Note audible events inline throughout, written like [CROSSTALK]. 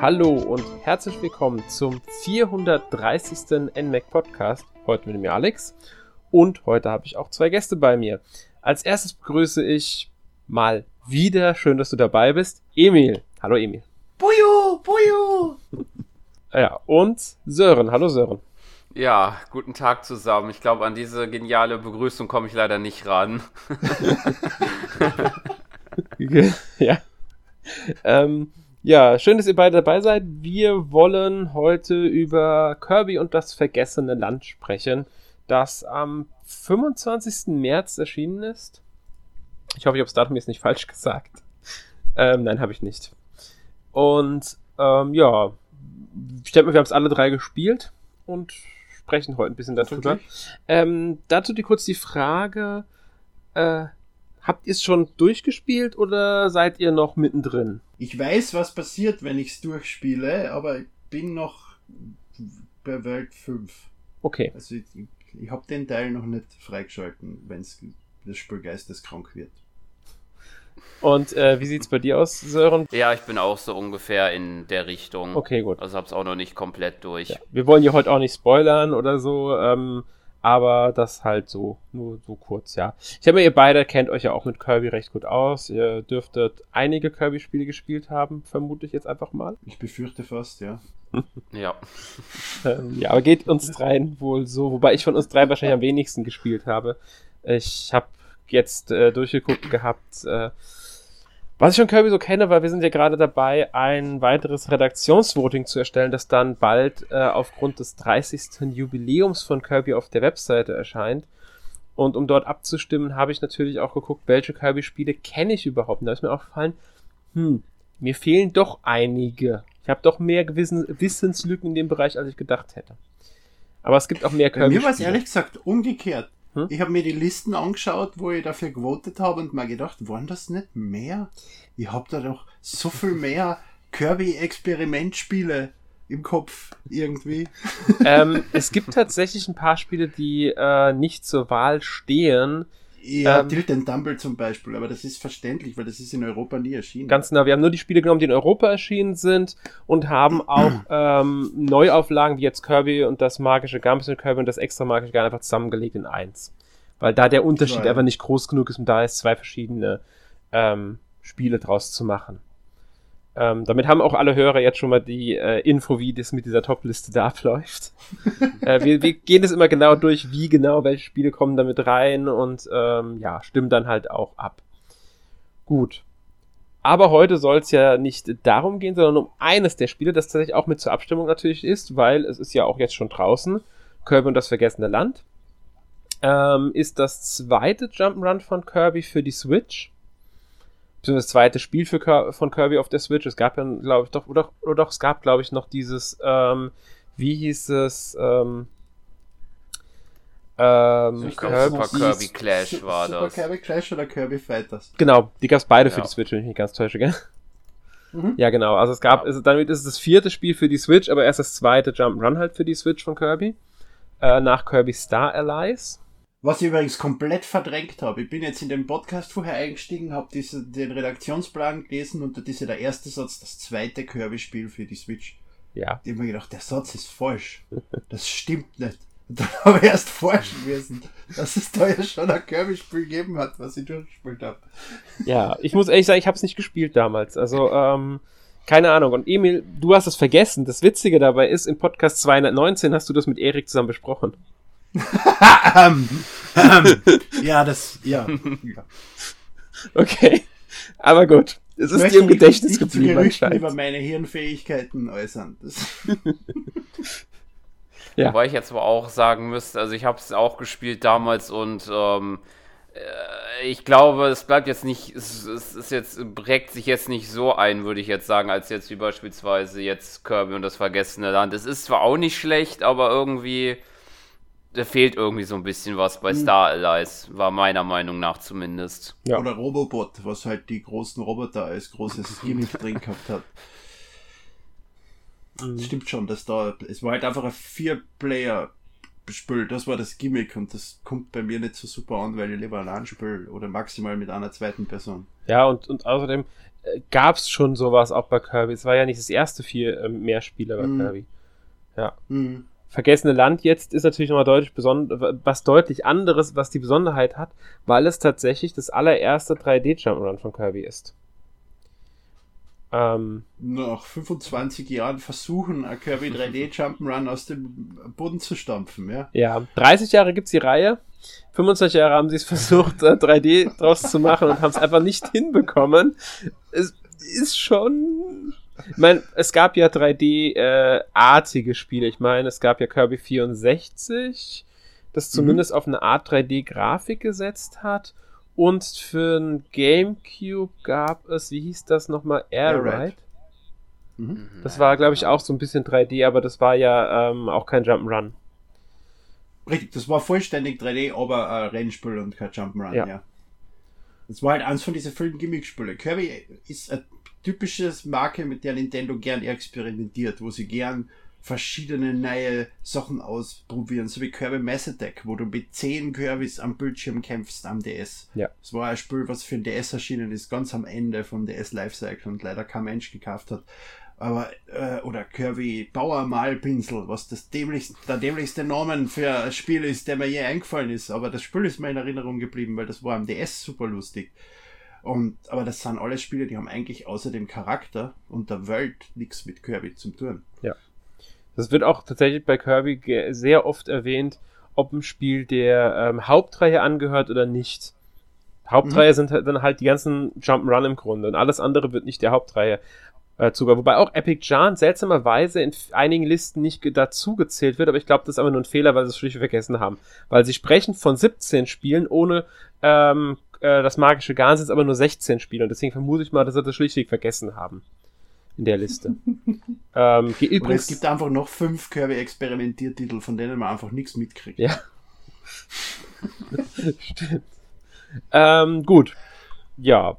Hallo und herzlich willkommen zum 430. NMAC Podcast. Heute mit mir Alex und heute habe ich auch zwei Gäste bei mir. Als erstes begrüße ich mal wieder, schön, dass du dabei bist, Emil. Hallo Emil. Buju, Buju. Ja, und Sören. Hallo Sören. Ja, guten Tag zusammen. Ich glaube, an diese geniale Begrüßung komme ich leider nicht ran. [LAUGHS] ja. Ähm, ja, schön, dass ihr beide dabei seid. Wir wollen heute über Kirby und das vergessene Land sprechen, das am 25. März erschienen ist. Ich hoffe, ich habe das Datum jetzt nicht falsch gesagt. Ähm, nein, habe ich nicht. Und ähm, ja, ich denke mal, wir haben es alle drei gespielt und sprechen heute ein bisschen darüber. Ähm, dazu die kurz die Frage, äh, habt ihr es schon durchgespielt oder seid ihr noch mittendrin? Ich weiß, was passiert, wenn ich es durchspiele, aber ich bin noch bei Welt 5. Okay. Also ich, ich habe den Teil noch nicht freigeschalten, wenn das Spiel geisteskrank wird. Und äh, wie sieht's bei dir aus, Sören? Ja, ich bin auch so ungefähr in der Richtung. Okay, gut. Also hab's auch noch nicht komplett durch. Ja. Wir wollen ja heute auch nicht spoilern oder so, ähm, aber das halt so, nur so kurz, ja. Ich habe ihr beide kennt euch ja auch mit Kirby recht gut aus. Ihr dürftet einige Kirby-Spiele gespielt haben, vermute ich jetzt einfach mal. Ich befürchte fast, ja. [LAUGHS] ja. ähm, ja, aber geht uns dreien wohl so, wobei ich von uns drei wahrscheinlich am wenigsten gespielt habe. Ich habe jetzt äh, durchgeguckt gehabt, äh, was ich von Kirby so kenne, weil wir sind ja gerade dabei, ein weiteres Redaktionsvoting zu erstellen, das dann bald äh, aufgrund des 30. Jubiläums von Kirby auf der Webseite erscheint. Und um dort abzustimmen, habe ich natürlich auch geguckt, welche Kirby-Spiele kenne ich überhaupt. Und da ist mir aufgefallen, hm, mir fehlen doch einige. Ich habe doch mehr Gewissen, Wissenslücken in dem Bereich, als ich gedacht hätte. Aber es gibt auch mehr Kirby. -Spiele. Mir war es ehrlich gesagt umgekehrt. Hm? Ich habe mir die Listen angeschaut, wo ich dafür gewotet habe und mir gedacht, waren das nicht mehr? Ich habe da doch so viel mehr Kirby-Experimentspiele im Kopf irgendwie. ähm, es gibt tatsächlich ein paar Spiele, die äh, nicht zur Wahl stehen. Ja, ähm, Tilt and Tumble zum Beispiel, aber das ist verständlich, weil das ist in Europa nie erschienen. Ganz genau, wir haben nur die Spiele genommen, die in Europa erschienen sind und haben [CLEARS THROAT] auch ähm, Neuauflagen wie jetzt Kirby und das magische Gambit und Kirby und das extra magische Garn einfach zusammengelegt in eins. Weil da der Unterschied ja. einfach nicht groß genug ist, um da jetzt zwei verschiedene ähm, Spiele draus zu machen. Ähm, damit haben auch alle Hörer jetzt schon mal die äh, Info, wie das mit dieser Top-Liste da [LAUGHS] abläuft. [LAUGHS] äh, wir, wir, gehen das immer genau durch, wie genau welche Spiele kommen damit rein und ähm, ja, stimmen dann halt auch ab. Gut. Aber heute soll es ja nicht darum gehen, sondern um eines der Spiele, das tatsächlich auch mit zur Abstimmung natürlich ist, weil es ist ja auch jetzt schon draußen. Kirby und das vergessene Land. Ähm, ist das zweite Jump'n'Run von Kirby für die Switch das zweite Spiel für, von Kirby auf der Switch. Es gab ja, glaube ich, doch, oder, oder doch, es gab, glaube ich, noch dieses, ähm, wie hieß es, ähm, ähm, ich glaub, Super Kirby Clash war Super das. Super Kirby Clash oder Kirby Fighters? Genau, die gab es beide ja. für die Switch, wenn ich mich ganz täusche, gell? Mhm. Ja, genau. Also es gab, ja. also damit ist es das vierte Spiel für die Switch, aber erst das zweite Jump'n'Run halt für die Switch von Kirby. Äh, nach Kirby Star Allies. Was ich übrigens komplett verdrängt habe. Ich bin jetzt in den Podcast vorher eingestiegen, habe den Redaktionsplan gelesen und da ist ja der erste Satz, das zweite Kirby-Spiel für die Switch. Ja. Ich habe mir gedacht, der Satz ist falsch. Das stimmt nicht. Und dann [LAUGHS] habe ich erst forschen müssen, dass es da ja schon ein Kirby-Spiel gegeben hat, was ich durchgespielt habe. Ja, ich muss ehrlich sagen, ich habe es nicht gespielt damals. Also, ähm, keine Ahnung. Und Emil, du hast es vergessen. Das Witzige dabei ist, im Podcast 219 hast du das mit Erik zusammen besprochen. [LAUGHS] Ja, das, ja. [LAUGHS] Okay. Aber gut. Es ist dir im Gedächtnis geblieben anscheinend. über meine Hirnfähigkeiten äußern. [LAUGHS] ja. Wobei ich jetzt aber auch sagen müsste, also ich habe es auch gespielt damals und ähm, äh, ich glaube, es bleibt jetzt nicht, es, es ist jetzt, prägt sich jetzt nicht so ein, würde ich jetzt sagen, als jetzt wie beispielsweise jetzt Kirby und das vergessene Land. Es ist zwar auch nicht schlecht, aber irgendwie da fehlt irgendwie so ein bisschen was bei hm. Star Allies, war meiner Meinung nach zumindest. Ja. Oder Robobot, was halt die großen Roboter als großes [LAUGHS] Gimmick drin gehabt hat. Mhm. Stimmt schon, dass da, es war halt einfach ein Vier-Player Spiel, das war das Gimmick und das kommt bei mir nicht so super an, weil ich lieber allein spiele oder maximal mit einer zweiten Person. Ja, und, und außerdem, äh, gab es schon sowas auch bei Kirby. Es war ja nicht das erste vier äh, Mehrspieler bei Mhm. Kirby. Ja. Mhm. Vergessene Land jetzt ist natürlich nochmal deutlich was deutlich anderes, was die Besonderheit hat, weil es tatsächlich das allererste 3D-Jump'n'Run von Kirby ist. Ähm, Nach 25 Jahren versuchen, ein Kirby 3D Jump'n'Run aus dem Boden zu stampfen, ja. ja, 30 Jahre gibt's die Reihe. 25 Jahre haben sie es [LAUGHS] versucht, äh, 3D draus zu machen und haben es einfach nicht hinbekommen. Es ist schon. Ich meine, es gab ja 3D-artige Spiele. Ich meine, es gab ja Kirby 64, das zumindest auf eine Art 3D-Grafik gesetzt hat. Und für ein Gamecube gab es, wie hieß das nochmal? Air Ride. Ride. Mhm. Das war, glaube ich, auch so ein bisschen 3D, aber das war ja ähm, auch kein Jump'n'Run. Richtig, das war vollständig 3D, aber ein Rennspiel und kein Jump'n'Run, Ja. ja. Das war halt eins von diesen vielen Gimmick-Spiele. Kirby ist eine typisches Marke, mit der Nintendo gern experimentiert, wo sie gern verschiedene neue Sachen ausprobieren, so wie Kirby Mass Attack, wo du mit 10 Kirbys am Bildschirm kämpfst am DS. Ja. Das war ein Spiel, was für den DS erschienen ist, ganz am Ende vom DS Lifecycle und leider kein Mensch gekauft hat. Aber, äh, oder Kirby Bauer Malpinsel, was das dämlichste, der dämlichste Namen für ein Spiel ist, der mir je eingefallen ist. Aber das Spiel ist mir in Erinnerung geblieben, weil das war am DS super lustig. Und, aber das sind alles Spiele, die haben eigentlich außer dem Charakter und der Welt nichts mit Kirby zu tun. Das wird auch tatsächlich bei Kirby sehr oft erwähnt, ob ein Spiel der ähm, Hauptreihe angehört oder nicht. Hauptreihe sind halt dann halt die ganzen Jump'n'Run im Grunde und alles andere wird nicht der Hauptreihe äh, zugehören. Wobei auch Epic Jan seltsamerweise in einigen Listen nicht dazu gezählt wird, aber ich glaube, das ist aber nur ein Fehler, weil sie es schlicht vergessen haben. Weil sie sprechen von 17 Spielen ohne ähm, äh, das magische Garn sind es aber nur 16 Spiele und deswegen vermute ich mal, dass sie das schlichtweg vergessen haben in der Liste. [LAUGHS] ähm, ge- Und es übrigens, gibt einfach noch fünf Kirby-Experimentiertitel, von denen man einfach nichts mitkriegt. Ja. [LAUGHS] Stimmt. Ähm, gut. Ja.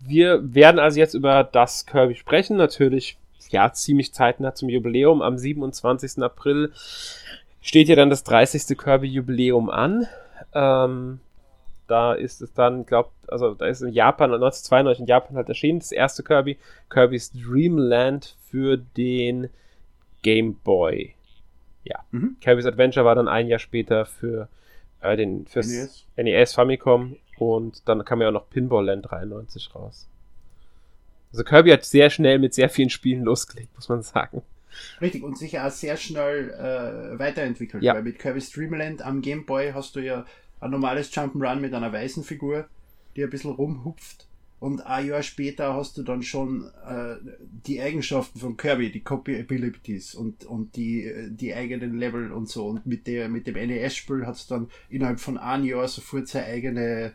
Wir werden also jetzt über das Kirby sprechen. Natürlich, ja, ziemlich zeitnah zum Jubiläum. Am 27. April steht ja dann das 30. Kirby-Jubiläum an. Ähm, da ist es dann, glaub, also da ist in Japan, 1992 in Japan halt erschienen, das erste Kirby, Kirby's Dreamland für den Game Boy. Ja. Mhm. Kirby's Adventure war dann ein Jahr später für äh, den fürs NES. NES Famicom und dann kam ja auch noch Pinball Land 93 raus. Also Kirby hat sehr schnell mit sehr vielen Spielen losgelegt, muss man sagen. Richtig, und sich auch sehr schnell äh, weiterentwickelt. Ja. Weil mit Kirby's Dreamland am Game Boy hast du ja ein normales Jump'n'Run mit einer weißen Figur, die ein bisschen rumhupft. Und ein Jahr später hast du dann schon äh, die Eigenschaften von Kirby, die Copy Abilities und, und die, die eigenen Level und so. Und mit, der, mit dem NES-Spiel hat es dann innerhalb von einem Jahr sofort seine eigene,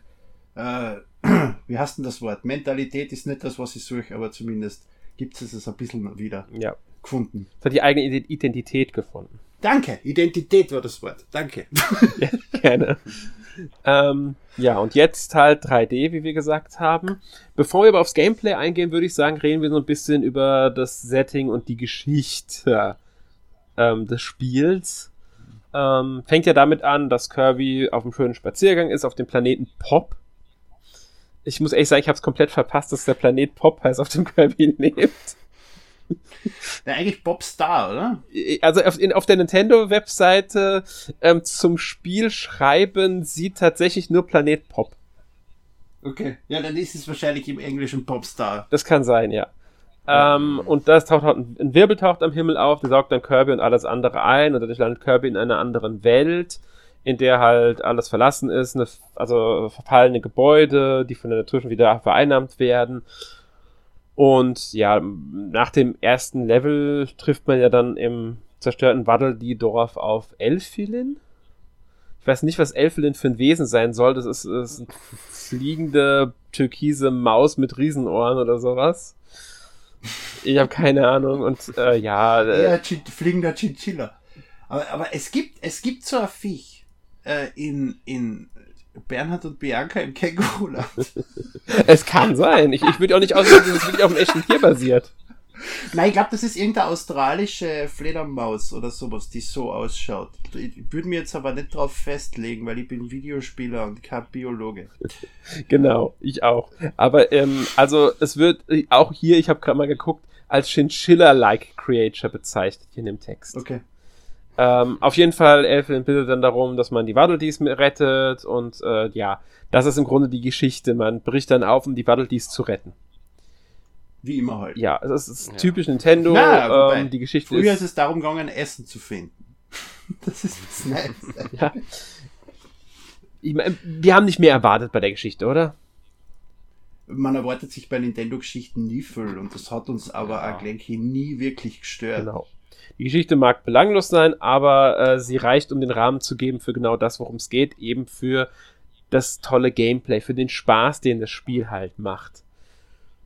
äh, [CLEARS THROAT] wie heißt denn das Wort? Mentalität ist nicht das, was ich suche, aber zumindest gibt es es ein bisschen wieder Ja. gefunden. Es hat die eigene Ide- Identität gefunden. Danke, Identität war das Wort. Danke. [LAUGHS] ja, gerne. ähm, ja, und jetzt halt 3D, wie wir gesagt haben. Bevor wir aber aufs Gameplay eingehen, würde ich sagen, reden wir so ein bisschen über das Setting und die Geschichte ähm, des Spiels. Ähm, fängt ja damit an, dass Kirby auf einem schönen Spaziergang ist auf dem Planeten Pop. Ich muss ehrlich sagen, ich habe es komplett verpasst, dass der Planet Pop heißt, auf dem Kirby [LAUGHS] lebt. Ja, eigentlich Bob Star, oder? also auf, in, auf der Nintendo-Webseite ähm, zum Spiel schreiben sie tatsächlich nur Planet Pop. Okay. Ja, dann ist es wahrscheinlich im Englischen Bob Star. Das kann sein, ja. Ähm, und das taucht halt ein, ein Wirbel taucht am Himmel auf, der saugt dann Kirby und alles andere ein und dadurch landet Kirby in einer anderen Welt, in der halt alles verlassen ist, eine, also verfallene Gebäude, die von der Natur schon wieder vereinnahmt werden. Und ja, nach dem ersten Level trifft man ja dann im zerstörten Waddle-Dee-Dorf auf Elfilin. Ich weiß nicht, was Elfilin für ein Wesen sein soll. Das ist, das ist eine fliegende türkise Maus mit Riesenohren oder sowas. Ich habe keine Ahnung. Und äh, ja, äh, Ja, Chin fliegender Chinchilla. Aber, aber es gibt, es gibt so ein Viech äh, in, in Bernhard und Bianca im Känguruland. [LAUGHS] es kann sein. Ich, ich würde auch nicht ausschließen, dass es wirklich auf einem echten Tier basiert. Nein, ich glaube, das ist irgendeine australische Fledermaus oder sowas, die so ausschaut. Ich würde mir jetzt aber nicht drauf festlegen, weil ich bin Videospieler und kein Biologe. Genau, ich auch. Aber ähm, also es wird auch hier, ich habe gerade mal geguckt, als Chinchilla-like Creature bezeichnet hier in dem Text. Okay. Ähm, auf jeden Fall, Elfin bittet dann darum, dass man die Waddledees rettet und äh, ja, das ist im Grunde die Geschichte. Man bricht dann auf, um die Waddledees zu retten. Wie immer halt. Ja, es ist ja. typisch Nintendo. Na, ähm, die Geschichte früher ist, ist es darum gegangen, Essen zu finden. [LAUGHS] Das ist was nice. [LAUGHS] ja. Ich mein, wir haben nicht mehr erwartet bei der Geschichte, oder? Man erwartet sich bei Nintendo-Geschichten nie viel und das hat uns aber ja. Glenky nie wirklich gestört. Genau. Die Geschichte mag belanglos sein, aber äh, sie reicht, um den Rahmen zu geben für genau das, worum es geht, eben für das tolle Gameplay, für den Spaß, den das Spiel halt macht.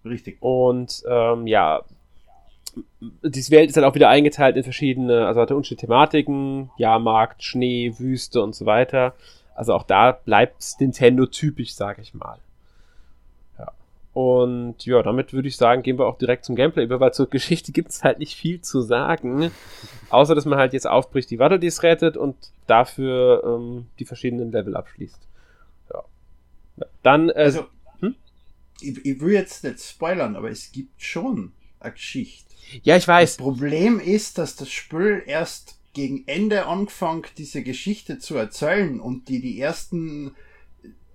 Richtig. Und ähm, ja, diese Welt ist halt auch wieder eingeteilt in verschiedene, also hat unterschiedliche Thematiken, Jahrmarkt, Schnee, Wüste und so weiter. Also auch da bleibt Nintendo typisch, sag ich mal. Und ja, damit würde ich sagen, gehen wir auch direkt zum Gameplay über, weil zur [LAUGHS] Geschichte gibt es halt nicht viel zu sagen. Außer, dass man halt jetzt aufbricht, die Waddle rettet und dafür ähm, die verschiedenen Level abschließt. Ja. ja. Dann, äh, also, hm? ich, ich will jetzt nicht spoilern, aber es gibt schon eine Geschichte. Ja, ich weiß. Das Problem ist, dass das Spiel erst gegen Ende angefangen, diese Geschichte zu erzählen und die die ersten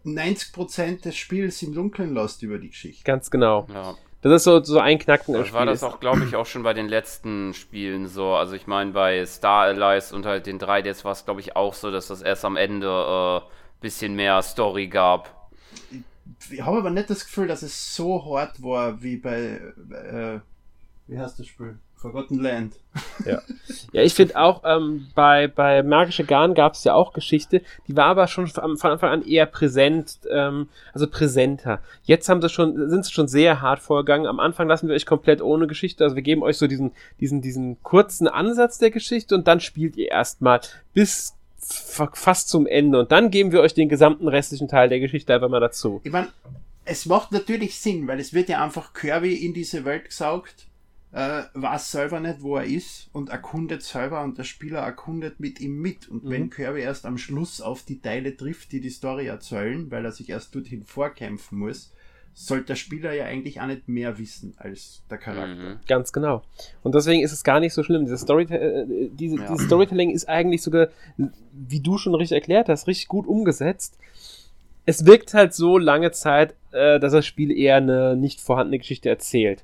90% des Spiels im Dunkeln lässt über die Geschichte. Ganz genau. Ja. Das ist so, so ein Knacken Spiel. War das auch, glaube ich, auch schon bei den letzten Spielen so. Also ich meine, bei Star Allies und halt den 3Ds war es, glaube ich, auch so, dass das erst am Ende äh, bisschen mehr Story gab. Ich habe aber nicht das Gefühl, dass es so hart war wie bei äh, wie heißt das Spiel? Forgotten Land. Ja, ja ich finde auch, ähm, bei, bei Magische Garn gab es ja auch Geschichte, die war aber schon von Anfang an eher präsent, ähm, also präsenter. Jetzt haben sie schon, sind sie schon sehr hart vorgegangen. Am Anfang lassen wir euch komplett ohne Geschichte, also wir geben euch so diesen, diesen, diesen kurzen Ansatz der Geschichte und dann spielt ihr erstmal bis fast zum Ende und dann geben wir euch den gesamten restlichen Teil der Geschichte einfach mal dazu. Ich meine, es macht natürlich Sinn, weil es wird ja einfach Kirby in diese Welt gesaugt äh, weiß selber nicht, wo er ist und erkundet selber und der Spieler erkundet mit ihm mit. Und mhm. wenn Kirby erst am Schluss auf die Teile trifft, die die Story erzählen, weil er sich erst dorthin vorkämpfen muss, sollte der Spieler ja eigentlich auch nicht mehr wissen als der Charakter. Mhm. Ganz genau. Und deswegen ist es gar nicht so schlimm. Diese, Story äh, diese, ja. dieses Storytelling ist eigentlich sogar, wie du schon richtig erklärt hast, richtig gut umgesetzt. Es wirkt halt so lange Zeit, äh, dass das Spiel eher eine nicht vorhandene Geschichte erzählt.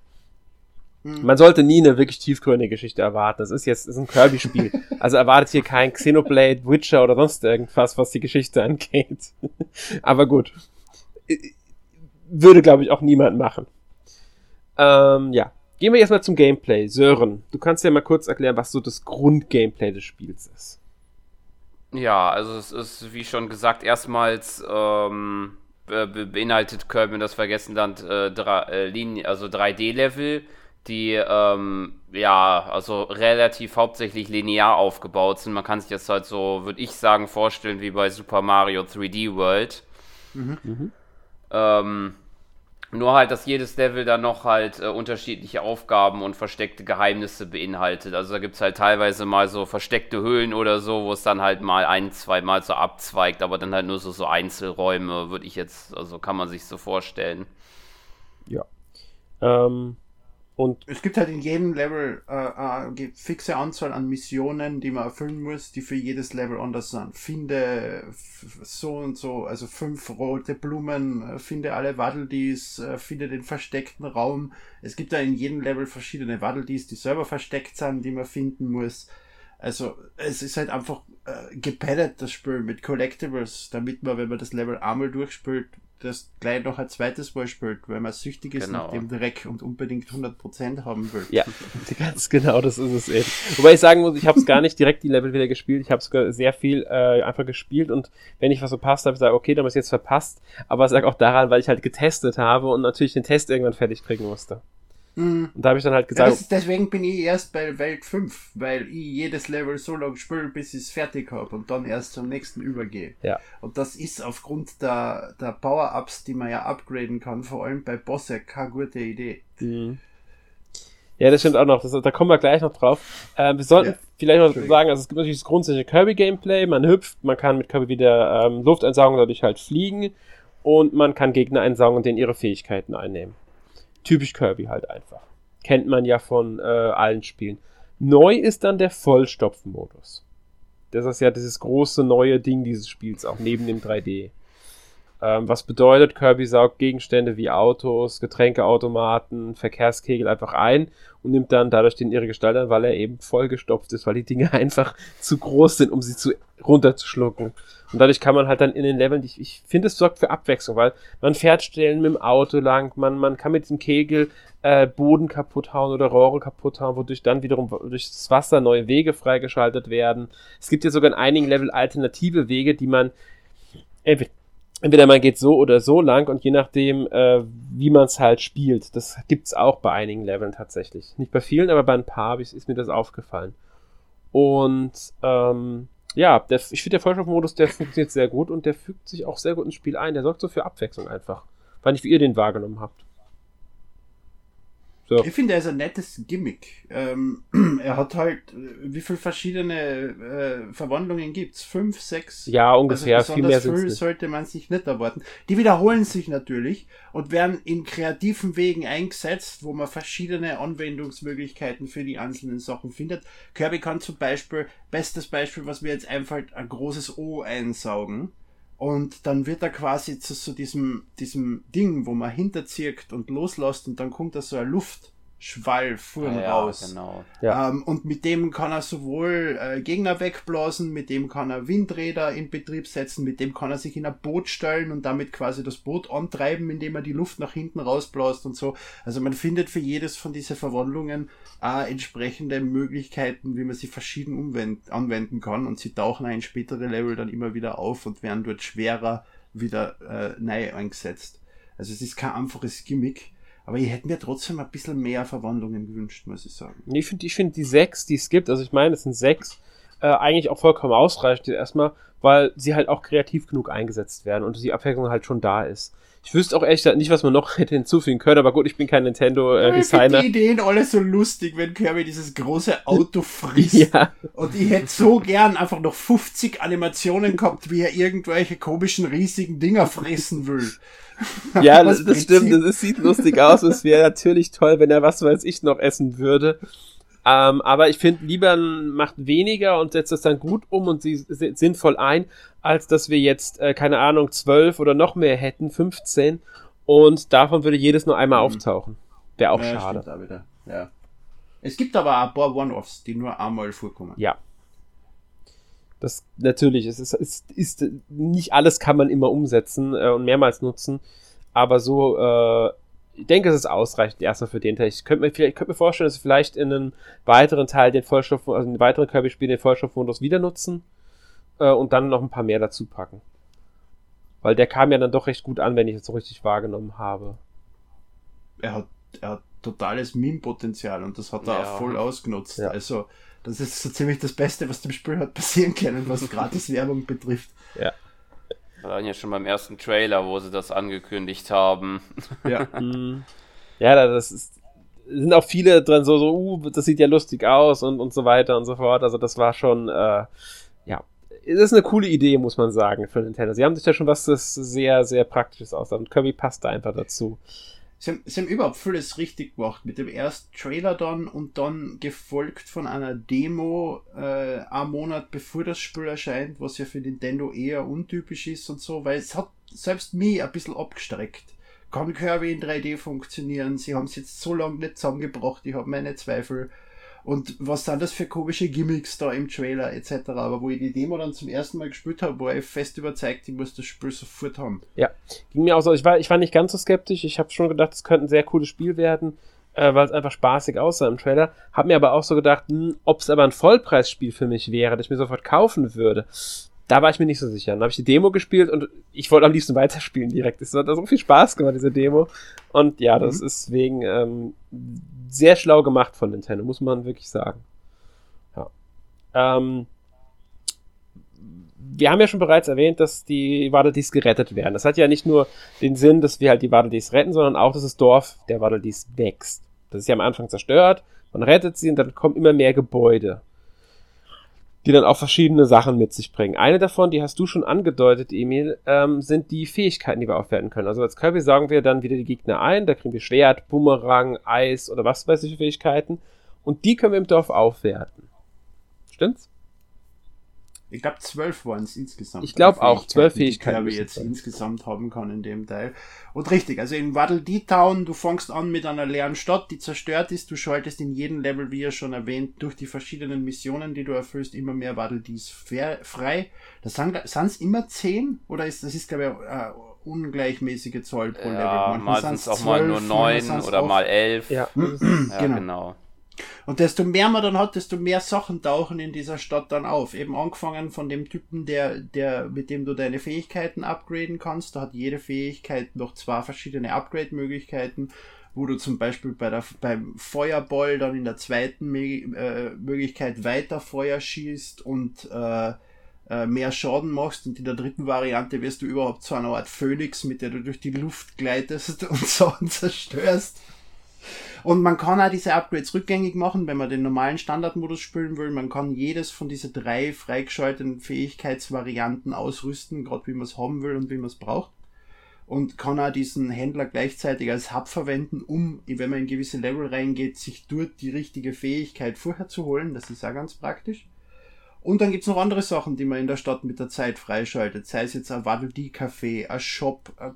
Mhm. Man sollte nie eine wirklich tiefgründige Geschichte erwarten. Das ist jetzt ist ein Kirby-Spiel. [LAUGHS] also erwartet hier kein Xenoblade, Witcher oder sonst irgendwas, was die Geschichte angeht. [LAUGHS] Aber gut. Würde, glaube ich, auch niemand machen. Ähm, ja. Gehen wir erstmal zum Gameplay. Sören, du kannst ja mal kurz erklären, was so das Grundgameplay des Spiels ist. Ja, also es ist, wie schon gesagt, erstmals ähm, beinhaltet Kirby und das Vergessenland äh, drei, äh, Linien, also 3D-Level die ähm, ja, also relativ hauptsächlich linear aufgebaut sind. Man kann sich das halt so, würde ich sagen, vorstellen wie bei Super Mario 3D World. Mhm. mhm. Ähm, nur halt, dass jedes Level dann noch halt äh, unterschiedliche Aufgaben und versteckte Geheimnisse beinhaltet. Also da gibt es halt teilweise mal so versteckte Höhlen oder so, wo es dann halt mal ein, zwei Mal so abzweigt, aber dann halt nur so, so Einzelräume, würde ich jetzt, also kann man sich so vorstellen. Ja. Ähm, und es gibt halt in jedem Level äh, eine fixe Anzahl an Missionen, die man erfüllen muss, die für jedes Level anders sind. Finde so und so, also fünf rote Blumen, äh, finde alle Waddledees, äh, finde den versteckten Raum. Es gibt da in jedem Level verschiedene Waddledees, die selber versteckt sind, die man finden muss. Also es ist halt einfach äh, gepaddet, das Spiel mit Collectibles, damit man, wenn man das Level einmal durchspielt, das gleich noch ein zweites Mal spielt, weil man süchtig ist genau. nach dem Dreck und unbedingt 100% haben will. Ja, [LAUGHS] ganz genau, das ist es eben. Wobei ich sagen muss, ich habe es gar nicht direkt die Level wieder gespielt, ich habe sogar sehr viel äh, einfach gespielt und wenn ich was verpasst habe, sage okay, dann habe ich jetzt verpasst, aber es lag auch daran, weil ich halt getestet habe und natürlich den Test irgendwann fertig kriegen musste. Mhm. Und da habe ich dann halt gesagt. Ja, ist, deswegen bin ich erst bei Welt 5, weil ich jedes Level so lange spiele, bis ich es fertig habe und dann erst zum nächsten übergehe. Ja. Und das ist aufgrund der, der Power-Ups, die man ja upgraden kann, vor allem bei Bosse, keine gute Idee. Mhm. Ja, das stimmt auch noch. Das, da kommen wir gleich noch drauf. Äh, wir sollten ja. vielleicht noch sagen, also es gibt natürlich das grundsätzliche Kirby-Gameplay. Man hüpft, man kann mit Kirby wieder ähm, Luft einsaugen, dadurch halt fliegen. Und man kann Gegner einsaugen und denen ihre Fähigkeiten einnehmen. Typisch Kirby halt einfach. Kennt man ja von äh, allen Spielen. Neu ist dann der Vollstopfmodus. Das ist ja dieses große neue Ding dieses Spiels, auch neben dem 3D. Ähm, was bedeutet, Kirby saugt Gegenstände wie Autos, Getränkeautomaten, Verkehrskegel einfach ein und nimmt dann dadurch den ihre Gestalt an, weil er eben vollgestopft ist, weil die Dinge [LAUGHS] einfach zu groß sind, um sie zu runterzuschlucken. Und dadurch kann man halt dann in den Leveln, ich, ich finde, es sorgt für Abwechslung, weil man fährt Stellen mit dem Auto lang, man, man kann mit diesem Kegel äh, Boden kaputt hauen oder Rohre kaputt hauen, wodurch dann wiederum durch das Wasser neue Wege freigeschaltet werden. Es gibt ja sogar in einigen Level alternative Wege, die man entweder entweder man geht so oder so lang und je nachdem, äh, wie man es halt spielt. Das gibt's auch bei einigen Leveln tatsächlich. Nicht bei vielen, aber bei ein paar ist mir das aufgefallen. Und ähm, ja, der, ich finde der Vollstoffmodus, der funktioniert sehr gut und der fügt sich auch sehr gut ins Spiel ein. Der sorgt so für Abwechslung einfach. Weil nicht, wie ihr den wahrgenommen habt. So. Ich finde, er ist ein nettes Gimmick. Ähm, [CLEARS THROAT] er hat halt, äh, wie viele verschiedene äh, Verwandlungen gibt's? Fünf, sechs? Ja, ungefähr. Also viel mehr viel sollte man sich nicht erwarten. Die wiederholen sich natürlich und werden in kreativen Wegen eingesetzt, wo man verschiedene Anwendungsmöglichkeiten für die einzelnen Sachen findet. Kirby kann zum Beispiel, bestes Beispiel, was mir jetzt einfällt, ein großes O einsaugen. Und dann wird er quasi zu so diesem, diesem Ding, wo man hinterzirkt und loslässt und dann kommt da so eine Luft. Schwall fuhren ah, ja, raus. Genau. Ja. Ähm, und mit dem kann er sowohl äh, Gegner wegblasen, mit dem kann er Windräder in Betrieb setzen, mit dem kann er sich in ein Boot stellen und damit quasi das Boot antreiben, indem er die Luft nach hinten rausbläst und so. Also man findet für jedes von diesen Verwandlungen äh, entsprechende Möglichkeiten, wie man sie verschieden anwenden kann und sie tauchen in spätere Level dann immer wieder auf und werden dort schwerer wieder äh, neu eingesetzt. Also es ist kein einfaches Gimmick aber ich hätte mir trotzdem ein bisschen mehr Verwandlungen gewünscht, muss ich sagen. Ich finde ich find die sechs, die es gibt, also ich meine, es sind sechs, äh, eigentlich auch vollkommen ausreichend erstmal, weil sie halt auch kreativ genug eingesetzt werden und die Abwechslung halt schon da ist. Ich wüsste auch echt nicht, was man noch [LAUGHS] hätte hinzufügen können, aber gut, ich bin kein Nintendo-Designer. Äh, ich die Ideen alle so lustig, wenn Kirby dieses große Auto frisst. [LAUGHS] ja. Und ich hätte so gern einfach noch 50 Animationen gehabt, wie er irgendwelche komischen, riesigen Dinger fressen will. [LAUGHS] Ja, das, das stimmt. Das sieht lustig aus. Es wäre natürlich toll, wenn er was weiß ich noch essen würde. Ähm, aber ich finde, lieber macht weniger und setzt es dann gut um und sie sinnvoll ein, als dass wir jetzt, äh, keine Ahnung, zwölf oder noch mehr hätten, 15. Und davon würde jedes nur einmal mhm. auftauchen. Wäre auch ja, schade. Ja. Es gibt aber ein paar One-Offs, die nur einmal vorkommen. Ja. Das natürlich, es ist, es ist nicht alles kann man immer umsetzen äh, und mehrmals nutzen, aber so, äh, ich denke, es ist ausreichend erstmal für den Teil. Ich könnte mir, vielleicht, könnte mir vorstellen, dass sie vielleicht in einem weiteren Teil den Vollstoff, also in einem weiteren Kirby-Spiel den Vollstoffmodus wieder nutzen äh, und dann noch ein paar mehr dazu packen. Weil der kam ja dann doch recht gut an, wenn ich es so richtig wahrgenommen habe. Er hat, er hat totales Meme-Potenzial und das hat er ja. auch voll ausgenutzt. Ja. Also, das ist so ziemlich das Beste, was dem Spiel hat passieren können, was [LAUGHS] Gratis-Werbung betrifft. Ja. Wir waren ja schon beim ersten Trailer, wo sie das angekündigt haben. Ja. [LAUGHS] Mhm. ja, das ist, sind auch viele drin, so, so, uh, das sieht ja lustig aus und, und so weiter und so fort. Also das war schon, äh, ja, das ist eine coole Idee, muss man sagen, für Nintendo. Sie haben sich ja schon was das sehr, sehr praktisches aus. Und Kirby passt da einfach dazu sie haben, sie haben überhaupt vieles richtig gemacht. Mit dem ersten Trailer dann und dann gefolgt von einer Demo äh, einen Monat bevor das Spiel erscheint, was ja für Nintendo eher untypisch ist und so, weil es hat selbst mich ein bisschen abgestreckt. Kann Kirby in 3D funktionieren? Sie haben es jetzt so lange nicht zusammengebracht, ich habe meine Zweifel und was sind das für komische Gimmicks da im Trailer etc. Aber wo ich die Demo dann zum ersten Mal gespielt habe, war ich fest überzeugt, ich muss das Spiel sofort haben. Ja, ging mir auch so. Ich war, ich war nicht ganz so skeptisch. Ich habe schon gedacht, es könnte ein sehr cooles Spiel werden, äh, weil es einfach spaßig aussah im Trailer. Hab mir aber auch so gedacht, hm, ob es aber ein Vollpreisspiel für mich wäre, das ich mir sofort kaufen würde. Da war ich mir nicht so sicher. Dann habe ich die Demo gespielt und ich wollte am liebsten weiterspielen direkt. Es hat so viel Spaß gemacht, diese Demo. Und ja, das mhm. ist wegen ähm, sehr schlau gemacht von Nintendo, muss man wirklich sagen. Ja. Ähm, wir haben ja schon bereits erwähnt, dass die Waddle-Dees gerettet werden. Das hat ja nicht nur den Sinn, dass wir halt die Waddle-Dees retten, sondern auch, dass das Dorf der Waddle-Dees wächst. Das ist ja am Anfang zerstört, man rettet sie und dann kommen immer mehr Gebäude, die dann auch verschiedene Sachen mit sich bringen. Eine davon, die hast du schon angedeutet, Emil, ähm, sind die Fähigkeiten, die wir aufwerten können. Also als Kirby sagen wir dann wieder die Gegner ein, da kriegen wir Schwert, Bumerang, Eis oder was weiß ich für Fähigkeiten und die können wir im Dorf aufwerten. Stimmt's? Ich glaube, zwölf waren es insgesamt. Ich glaube auch, zwölf Fähigkeiten. Die ich jetzt insgesamt haben kann in dem Teil. Und richtig, also in Waddle Dee Town, du fängst an mit einer leeren Stadt, die zerstört ist. Du schaltest in jedem Level, wie ja schon erwähnt, durch die verschiedenen Missionen, die du erfüllst, immer mehr Waddle Dees frei. Das sind es immer zehn? Oder ist das ist, glaube ich, eine ungleichmäßige Zahl pro Level? Ja, meistens auch 12, mal nur neun oder mal elf. Ja, ja genau. genau. Und desto mehr man dann hat, desto mehr Sachen tauchen in dieser Stadt dann auf. Eben angefangen von dem Typen, der, der, mit dem du deine Fähigkeiten upgraden kannst. Da hat jede Fähigkeit noch zwei verschiedene Upgrade-Möglichkeiten, wo du zum Beispiel bei der, beim Feuerball dann in der zweiten äh, Möglichkeit weiter Feuer schießt und äh, äh, mehr Schaden machst und in der dritten Variante wirst du überhaupt zu einer Art Phönix, mit der du durch die Luft gleitest [LAUGHS] und Sachen zerstörst. Und man kann auch diese Upgrades rückgängig machen, wenn man den normalen Standardmodus spielen will. Man kann jedes von diesen drei freigeschalteten Fähigkeitsvarianten ausrüsten, gerade wie man es haben will und wie man es braucht. Und kann auch diesen Händler gleichzeitig als Hub verwenden, um, wenn man in gewisse Level reingeht, sich dort die richtige Fähigkeit vorher zu holen. Das ist auch ganz praktisch. Und dann gibt's noch andere Sachen, die man in der Stadt mit der Zeit freischaltet. Sei es jetzt ein Waddle Dee Café, ein Shop, ein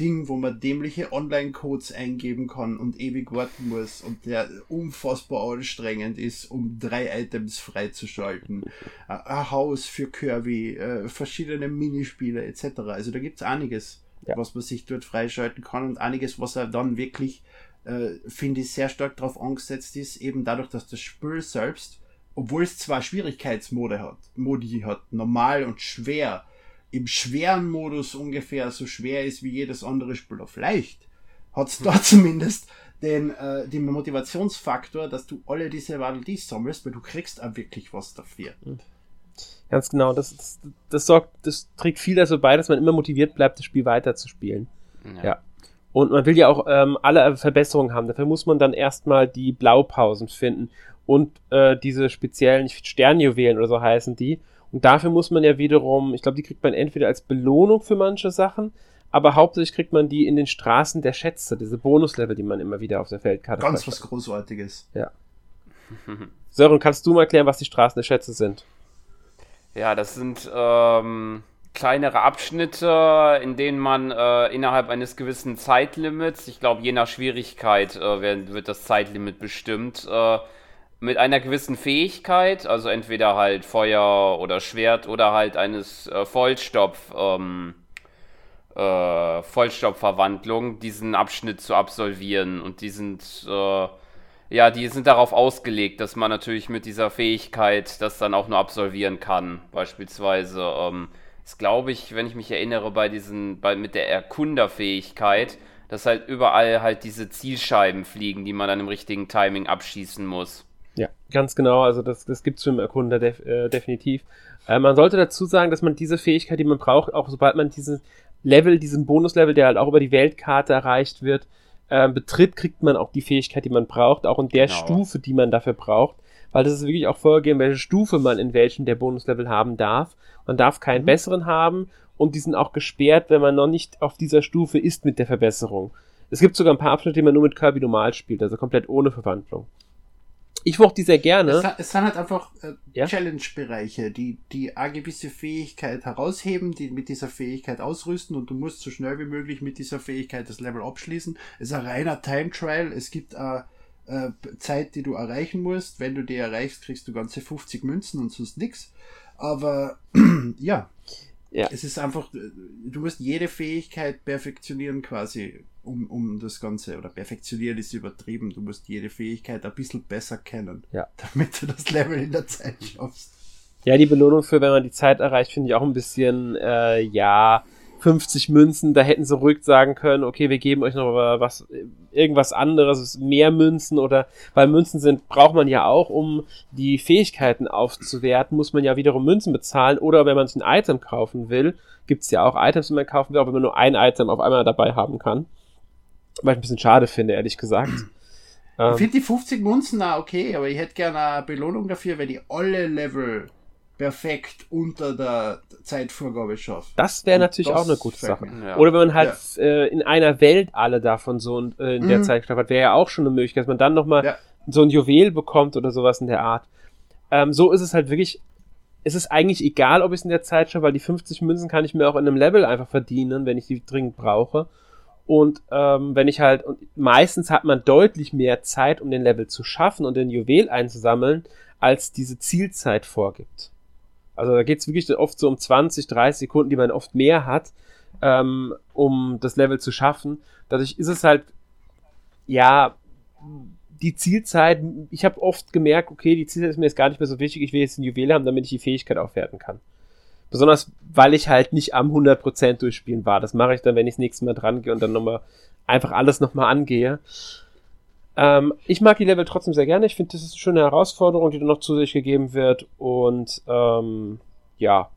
Ding, wo man dämliche Online-Codes eingeben kann und ewig warten muss und der unfassbar anstrengend ist, um drei Items freizuschalten. Ein Haus für Kirby, äh, verschiedene Minispiele etc. Also da gibt's einiges, ja. was man sich dort freischalten kann und einiges, was er dann wirklich, äh, finde ich, sehr stark darauf angesetzt ist, eben dadurch, dass das Spiel selbst, obwohl es zwar Schwierigkeitsmode hat, Modi hat, normal und schwer, im schweren Modus ungefähr so schwer ist wie jedes andere Spiel auf leicht, hat es da [LAUGHS] zumindest den, äh, den Motivationsfaktor, dass du alle diese Waddle-Dees sammelst, weil du kriegst auch wirklich was dafür. Mhm. Ganz genau, das, das, das, sorgt, das trägt viel dazu bei, dass man immer motiviert bleibt, das Spiel weiterzuspielen. Ja. ja. Und man will ja auch ähm, alle Verbesserungen haben. Dafür muss man dann erstmal die Blaupausen finden und äh, diese speziellen Sternjuwelen oder so heißen die. Und dafür muss man ja wiederum, ich glaube, die kriegt man entweder als Belohnung für manche Sachen, aber hauptsächlich kriegt man die in den Straßen der Schätze, diese Bonuslevel, die man immer wieder auf der Feldkarte hat. Ganz was Großartiges. Ja. Sören, kannst du mal erklären, was die Straßen der Schätze sind? Ja, das sind ähm, kleinere Abschnitte, in denen man äh, innerhalb eines gewissen Zeitlimits, ich glaube, je nach Schwierigkeit äh, wird das Zeitlimit bestimmt, äh, mit einer gewissen Fähigkeit, also entweder halt Feuer oder Schwert oder halt eines äh, Vollstopf, ähm, äh, Vollstopfverwandlung, diesen Abschnitt zu absolvieren. Und die sind, äh, ja, die sind darauf ausgelegt, dass man natürlich mit dieser Fähigkeit das dann auch nur absolvieren kann. Beispielsweise, ähm, ist glaube ich, wenn ich mich erinnere, bei diesen, bei, mit der Erkunderfähigkeit, dass halt überall halt diese Zielscheiben fliegen, die man dann im richtigen Timing abschießen muss. Ganz genau. Also das, das gibt es im Erkunder def, äh, definitiv. Äh, man sollte dazu sagen, dass man diese Fähigkeit, die man braucht, auch sobald man diesen Level, diesen Bonuslevel, der halt auch über die Weltkarte erreicht wird, äh, betritt, kriegt man auch die Fähigkeit, die man braucht, auch in der genau. Stufe, die man dafür braucht. Weil das ist wirklich auch vorgegeben, welche Stufe man in welchen der Bonuslevel haben darf. Man darf keinen mhm. besseren haben und die sind auch gesperrt, wenn man noch nicht auf dieser Stufe ist mit der Verbesserung. Es gibt sogar ein paar Abschnitte, die man nur mit Kirby normal spielt, also komplett ohne Verwandlung. Ich mochte die sehr gerne. Es, es sind halt einfach äh, ja? Challenge-Bereiche, die, die eine gewisse Fähigkeit herausheben, die mit dieser Fähigkeit ausrüsten und du musst so schnell wie möglich mit dieser Fähigkeit das Level abschließen. Es ist ein reiner Time-Trial. Es gibt eine äh, Zeit, die du erreichen musst. Wenn du die erreichst, kriegst du ganze 50 Münzen und sonst nix. Aber [CLEARS THROAT] ja, ja. Es ist einfach, du musst jede Fähigkeit perfektionieren quasi, um, um das Ganze, oder perfektionieren ist übertrieben, du musst jede Fähigkeit ein bisschen besser kennen, ja. damit du das Level in der Zeit schaffst. Ja, die Belohnung für, wenn man die Zeit erreicht, finde ich auch ein bisschen, äh, ja, 50 Münzen, da hätten sie ruhig sagen können, okay, wir geben euch noch was, irgendwas anderes, mehr Münzen oder, weil Münzen sind, braucht man ja auch, um die Fähigkeiten aufzuwerten, muss man ja wiederum Münzen bezahlen oder wenn man sich ein Item kaufen will, gibt's ja auch Items, die man kaufen will, auch wenn man nur ein Item auf einmal dabei haben kann. Was ich ein bisschen schade finde, ehrlich gesagt. ich finde die 50 Munzen auch okay, aber ich hätte gerne eine Belohnung dafür, wenn ich alle Level perfekt unter der Zeitvorgabe schaffe. Das wäre natürlich das auch eine gute Sache. Ja. Oder wenn man halt äh, in einer Welt alle davon so in, äh, in der Mhm. Zeit geschafft hat, wäre ja auch schon eine Möglichkeit, dass man dann nochmal Ja. so ein Juwel bekommt oder sowas in der Art. Ähm, so ist es halt wirklich, es ist eigentlich egal, ob ich es in der Zeit schaffe, weil die 50 Münzen kann ich mir auch in einem Level einfach verdienen, wenn ich die dringend brauche. Und ähm, wenn ich halt, und meistens hat man deutlich mehr Zeit, um den Level zu schaffen und den Juwel einzusammeln, als diese Zielzeit vorgibt. Also da geht es wirklich oft so um 20, 30 Sekunden, die man oft mehr hat, ähm, um das Level zu schaffen. Dadurch ist es halt, ja, die Zielzeit, ich habe oft gemerkt, okay, die Zielzeit ist mir jetzt gar nicht mehr so wichtig, ich will jetzt ein Juwel haben, damit ich die Fähigkeit aufwerten kann. Besonders, weil ich halt nicht am 100% durchspielen war. Das mache ich dann, wenn ich das nächste Mal dran gehe und dann nochmal einfach alles nochmal angehe. Ähm, ich mag die Level trotzdem sehr gerne. Ich finde, das ist eine schöne Herausforderung, die dann noch zusätzlich gegeben wird. Und ähm, ja,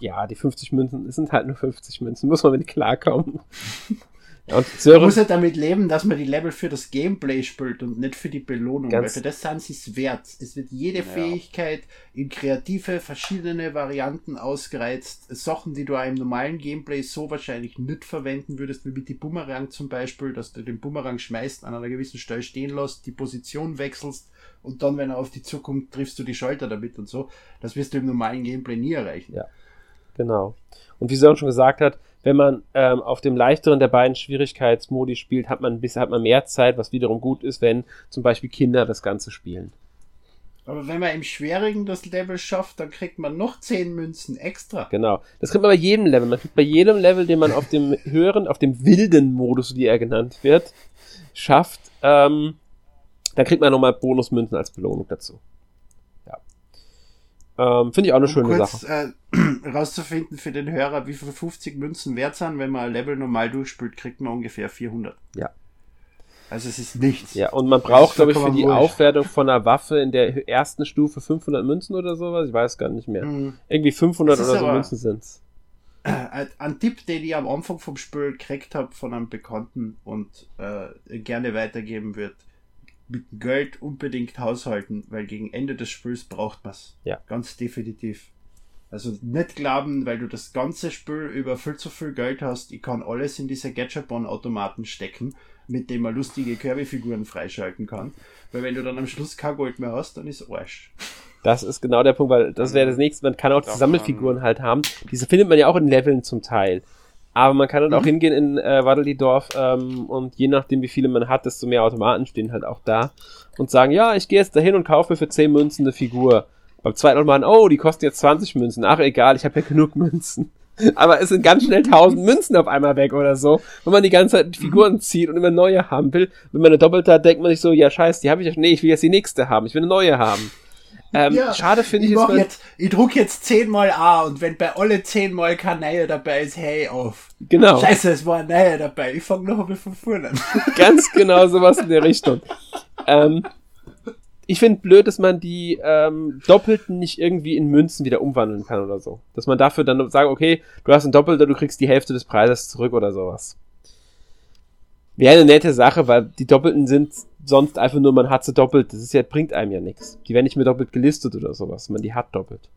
ja, die 50 Münzen sind halt nur 50 Münzen. Muss man mit klarkommen. [LAUGHS] ja, und Man Sören, muss ja damit leben, dass man die Level für das Gameplay spielt und nicht für die Belohnung. Ganz- weil für das sind sie es wert. Es wird jede Ja. Fähigkeit in kreative, verschiedene Varianten ausgereizt. Sachen, die du auch im normalen Gameplay so wahrscheinlich nicht verwenden würdest, wie mit dem Boomerang zum Beispiel, dass du den Boomerang schmeißt, an einer gewissen Stelle stehen lässt, die Position wechselst und dann, wenn er auf dich zukommt, triffst du die Schalter damit und so. Das wirst du im normalen Gameplay nie erreichen. Ja. Genau. Und wie Sören schon gesagt hat, wenn man ähm, auf dem leichteren der beiden Schwierigkeitsmodi spielt, hat man ein bisschen hat man mehr Zeit, was wiederum gut ist, wenn zum Beispiel Kinder das Ganze spielen. Aber wenn man im Schwierigen das Level schafft, dann kriegt man noch 10 Münzen extra. Genau. Das kriegt man bei jedem Level. Man kriegt bei jedem Level, den man auf dem höheren, auf dem wilden Modus, wie er genannt wird, schafft, ähm, da kriegt man nochmal Bonusmünzen als Belohnung dazu. Ähm, Finde ich auch eine schöne um kurz Sache. äh, [CLEARS THROAT] rauszufinden für den Hörer, wie viel 50 Münzen wert sind, wenn man ein Level normal durchspielt, kriegt man ungefähr 400. Ja. Also es ist nichts. Ja, und man braucht, ist glaube ich, für die. Aufwertung von einer Waffe in der ersten Stufe 500 Münzen oder sowas. Ich weiß gar nicht mehr. Mhm. Irgendwie 500 Das ist oder so Münzen sind's. [CLEARS THROAT] Ein, ein Tipp, den ich am Anfang vom Spiel gekriegt habe von einem Bekannten und äh, gerne weitergeben wird. Mit Geld unbedingt haushalten, weil gegen Ende des Spiels braucht man's. Ja. Ganz definitiv. Also nicht glauben, weil du das ganze Spiel über viel zu viel Geld hast, ich kann alles in diese Gadget-Automaten stecken, mit dem man lustige Kirby-Figuren freischalten kann. Weil wenn du dann am Schluss kein Gold mehr hast, dann ist Arsch. Das ist genau der Punkt, weil das wäre das nächste. Man kann auch die Doch, Sammelfiguren halt haben. Diese findet man ja auch in Leveln zum Teil. Aber man kann dann auch Mhm. hingehen in äh, Waddeli-Dorf ähm, und je nachdem, wie viele man hat, desto mehr Automaten stehen halt auch da und sagen, ja, ich gehe jetzt dahin und kaufe mir für 10 Münzen eine Figur. Beim zweiten Automaten, oh, die kosten jetzt 20 Münzen. Ach, egal, ich habe ja genug [LAUGHS] Münzen. Aber es sind ganz schnell 1000 Münzen auf einmal weg oder so, wenn man die ganze Zeit die Figuren zieht und immer neue haben will. Wenn man eine doppelte hat, denkt man sich so, ja, scheiße, die habe ich ja. Nee, ich will jetzt die nächste haben. Ich will eine neue haben. Ähm, Ja, schade finde ich, Ich, man- jetzt, ich druck jetzt zehnmal A und wenn bei alle zehnmal kein Neuer dabei ist, hey auf. Genau, Scheiße, es war ein Neuer dabei. Ich fange noch einmal von vorne an. [LAUGHS] ganz genau sowas in der Richtung. Ähm, ich finde blöd, dass man die ähm, Doppelten nicht irgendwie in Münzen wieder umwandeln kann oder so. Dass man dafür dann sagen, okay, du hast einen Doppelter, du kriegst die Hälfte des Preises zurück oder sowas. Wäre eine nette Sache, weil die Doppelten sind sonst einfach nur, man hat sie doppelt. Das ist ja, bringt einem ja nichts. Die werden nicht mehr doppelt gelistet oder sowas. Man die hat doppelt.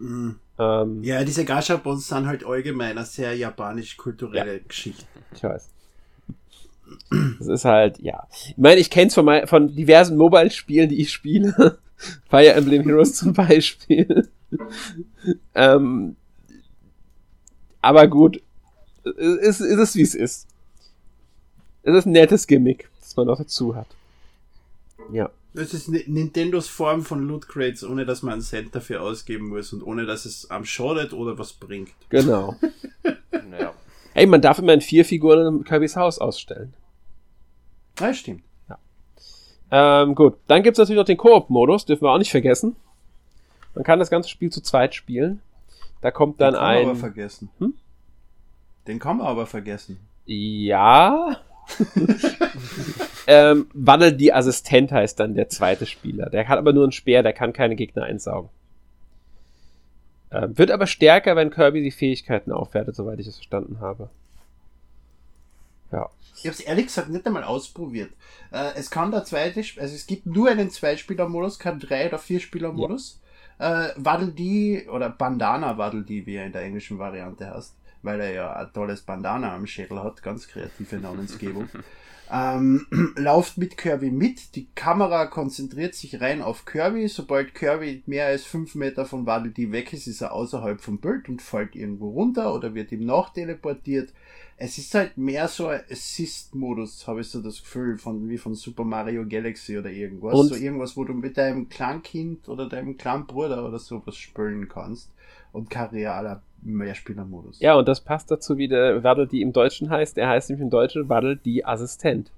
Ähm, Ja, diese Gashapons sind halt allgemein eine sehr japanisch-kulturelle Geschichte. Ich weiß. Das ist halt, ja. Ich meine, ich kenne es von, mein, von diversen Mobile-Spielen, die ich spiele. [LAUGHS] Fire Emblem Heroes zum Beispiel. [LAUGHS] ähm, aber gut, es ist, ist es, wie es ist. Es ist ein nettes Gimmick, das man noch dazu hat. Ja. Das ist Ni- Nintendos Form von Loot Crates, ohne dass man einen Cent dafür ausgeben muss und ohne dass es am schadet oder was bringt. Genau. [LAUGHS] Ja. Ey, man darf immerhin vier Figuren in Kirby's Haus ausstellen. Ja, stimmt. Ähm, gut, dann gibt's natürlich noch den Koop-Modus, dürfen wir auch nicht vergessen. Man kann das ganze Spiel zu zweit spielen. Da kommt dann Den kann man aber ein. vergessen. Hm? Den kann man aber vergessen. Ja. [LAUGHS] ähm, Waddle die Assistent heißt dann der zweite Spieler. Der hat aber nur einen Speer, der kann keine Gegner einsaugen. Ähm, wird aber stärker, wenn Kirby die Fähigkeiten aufwertet, soweit ich es verstanden habe. Ja. Ich habe es ehrlich gesagt nicht einmal ausprobiert. Äh, es kann der zweite, also es gibt nur einen Zweispieler-Modus, kein Drei- oder Vierspieler-Modus. Ja. Äh, Waddle Dee oder Bandana Waddle Dee, wie er in der englischen Variante heißt, weil er ja ein tolles Bandana am Schädel hat, ganz kreative Namensgebung. [LAUGHS] ähm, [CLEARS THROAT] lauft mit Kirby mit. Die Kamera konzentriert sich rein auf Kirby. Sobald Kirby mehr als fünf Meter von Waddle Dee weg ist, ist er außerhalb vom Bild und fällt irgendwo runter oder wird ihm nachteleportiert. Es ist halt mehr so ein Assist-Modus, habe ich so das Gefühl, von, wie von Super Mario Galaxy oder irgendwas. Und? So irgendwas, wo du mit deinem Kleinkind oder deinem kleinen Bruder oder sowas spielen kannst. Und kein realer Mehrspieler-Modus. Ja, und das passt dazu, wie der Waddle die im Deutschen heißt. Er heißt nämlich im Deutschen Waddle die Assistent.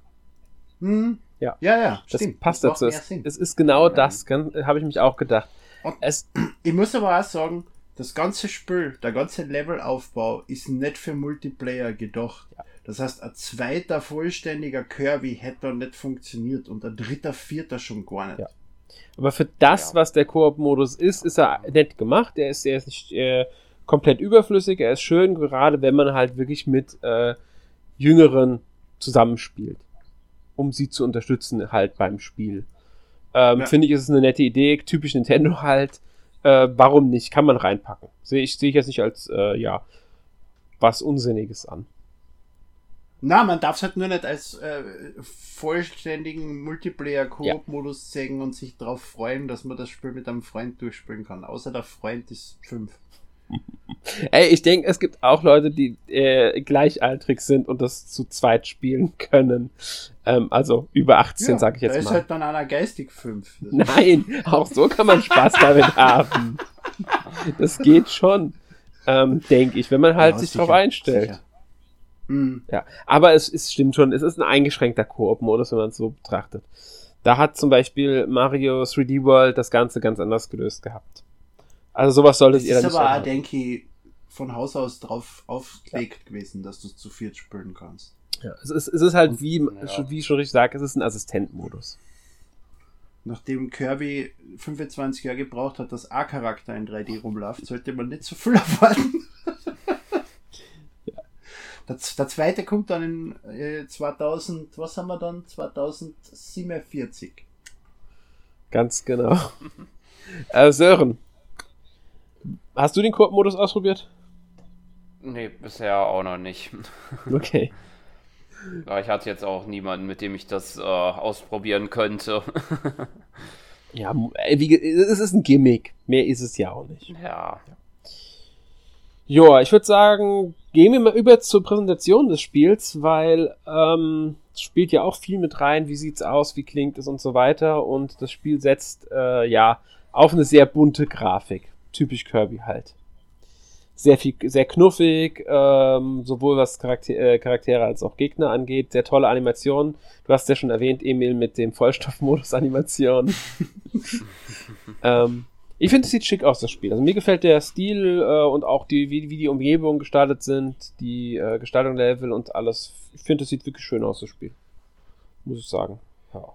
Hm. Ja, ja, ja das stimmt. passt das dazu. Es, es, ist genau ja. das, habe ich mich auch gedacht. Es, [CLEARS THROAT] ich muss aber auch sagen, das ganze Spiel, der ganze Levelaufbau ist nicht für Multiplayer gedacht. Ja. Das heißt, ein zweiter vollständiger Kirby hätte nicht funktioniert und ein dritter, vierter schon gar nicht. Ja. Aber für das, ja. was der Koop-Modus ist, ist er nett gemacht. Er ist, er ist nicht äh, komplett überflüssig. Er ist schön, gerade wenn man halt wirklich mit äh, Jüngeren zusammenspielt, um sie zu unterstützen halt beim Spiel. Ähm, ja. Finde ich, ist es eine nette Idee, typisch Nintendo halt. Äh, warum nicht? Kann man reinpacken. Sehe ich, sehe ich jetzt nicht als, äh, ja, was Unsinniges an. Na, man darf es halt nur nicht als äh, vollständigen Multiplayer-Koop-Modus ja. sehen und sich darauf freuen, dass man das Spiel mit einem Freund durchspielen kann. Außer der Freund ist fünf. [LAUGHS] Ey, ich denke, es gibt auch Leute, die äh, gleichaltrig sind und das zu zweit spielen können. Ähm, also über 18, ja, sag ich jetzt da mal. ist halt dann einer geistig 5. [LAUGHS] Nein, auch so kann man Spaß damit [LAUGHS] haben. Das geht schon, ähm, denke ich, wenn man halt ja, sich sicher, drauf einstellt. Mhm. Ja, aber es, es stimmt schon, es ist ein eingeschränkter Koop-Modus, wenn man es so betrachtet. Da hat zum Beispiel Mario 3D World das Ganze ganz anders gelöst gehabt. Also sowas solltet ihr dann nicht. Das ist aber auch, denke ich, von Haus aus drauf aufgelegt ja. gewesen, dass du es zu viert spielen kannst. Ja, es ist, es ist halt, wie, ja. wie ich schon richtig sage, es ist ein Assistentmodus. Nachdem Kirby 25 Jahre gebraucht hat, dass A-Charakter in 3D rumläuft, sollte man nicht so viel [LAUGHS] erwarten. ja. der, der, zweite kommt dann in äh, 2000, was haben wir dann? 2047. Ganz genau. [LAUGHS] äh, Sören, Hast du den Koop-Modus ausprobiert? Nee, bisher auch noch nicht. [LAUGHS] Okay. Ich hatte jetzt auch niemanden, mit dem ich das äh, ausprobieren könnte. [LAUGHS] ja, wie, es ist ein Gimmick. Mehr ist es ja auch nicht. Ja. Joa, ich würde sagen, gehen wir mal über zur Präsentation des Spiels, weil ähm, es spielt ja auch viel mit rein, wie sieht's aus, wie klingt es und so weiter. Und das Spiel setzt äh, ja auf eine sehr bunte Grafik typisch Kirby halt. Sehr viel, sehr knuffig, ähm, sowohl was Charakter, äh, Charaktere als auch Gegner angeht. Sehr tolle Animationen. Du hast ja schon erwähnt, Emil, mit dem Vollstoffmodus Animation. [LAUGHS] ähm, ich finde, es sieht schick aus, das Spiel. Also mir gefällt der Stil äh, und auch die, wie, wie die Umgebungen gestaltet sind, die äh, Gestaltung der Level und alles. Ich finde, es sieht wirklich schön aus, das Spiel. Muss ich sagen. Ja.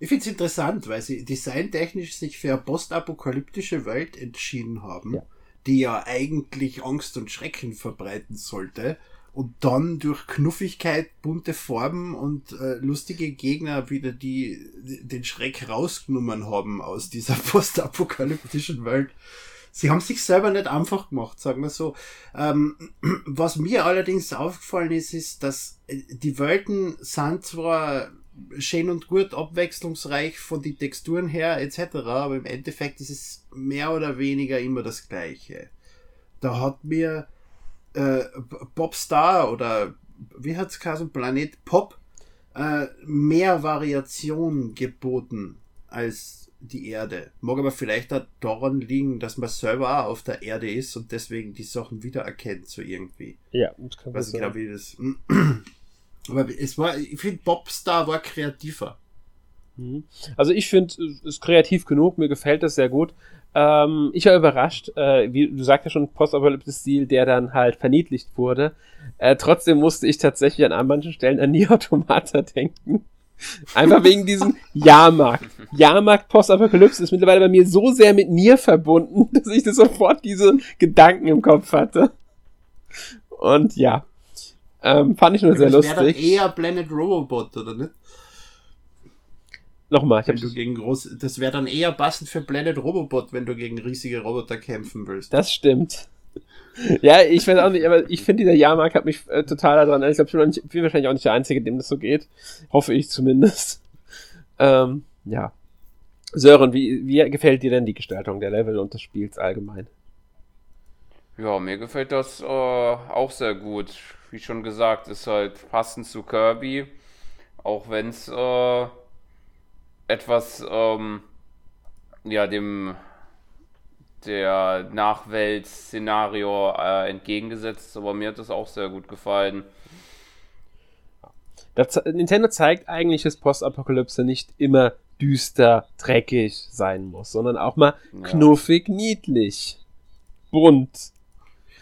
Ich finde es interessant, weil sie designtechnisch sich für eine postapokalyptische Welt entschieden haben, ja. die ja eigentlich Angst und Schrecken verbreiten sollte und dann durch Knuffigkeit, bunte Farben und äh, lustige Gegner wieder die den Schreck rausgenommen haben aus dieser [LAUGHS] postapokalyptischen Welt. Sie haben sich selber nicht einfach gemacht, sagen wir so. Ähm, [CLEARS THROAT] was mir allerdings aufgefallen ist, ist, dass äh, die Welten sind zwar schön und gut, abwechslungsreich von den Texturen her etc., aber im Endeffekt ist es mehr oder weniger immer das gleiche. Da hat mir äh, Popstar oder wie hat es geheißen, Planet Pop äh, mehr Variation geboten als die Erde. Mag aber vielleicht daran liegen, dass man selber auch auf der Erde ist und deswegen die Sachen wiedererkennt, so irgendwie. Ja, das kann Weiß ich genau, wie das. [CLEARS THROAT] Aber es war, ich finde, Bobstar war kreativer. Mhm. Also ich finde, es ist kreativ genug, mir gefällt das sehr gut. Ähm, ich war überrascht, äh, wie du sagst ja schon, Postapokalypse-Stil, der dann halt verniedlicht wurde. Äh, trotzdem musste ich tatsächlich an manchen Stellen an Nier [LAUGHS] Automata denken. Einfach wegen diesem Jahrmarkt. Jahrmarkt Postapokalypse ist mittlerweile bei mir so sehr mit Nier verbunden, [LAUGHS] dass ich das sofort diese Gedanken im Kopf hatte. Und ja, Ähm, fand ich nur sehr das wäre dann lustig. eher Planet Robobot, oder nicht? Nochmal, ich Wenn hab's, du gegen groß, das wäre dann eher passend für Planet Robobot, wenn du gegen riesige Roboter kämpfen willst. das stimmt. Ja, ich weiß auch nicht, aber ich finde, dieser Jahrmarkt hat mich äh, total daran. Ich glaube, ich bin wahrscheinlich auch nicht der Einzige, dem das so geht. Hoffe ich zumindest. Ähm, ja. Sören, wie, wie gefällt dir denn die Gestaltung der Level und des Spiels allgemein? Ja, mir gefällt das äh, auch sehr gut. Wie schon gesagt, ist halt passend zu Kirby. Auch wenn es äh, etwas ähm, ja, dem der Nachwelt-Szenario äh, entgegengesetzt ist, aber mir hat das auch sehr gut gefallen. Das, Nintendo zeigt eigentlich, dass Postapokalypse nicht immer düster, dreckig sein muss, sondern auch mal Ja. knuffig, niedlich, bunt.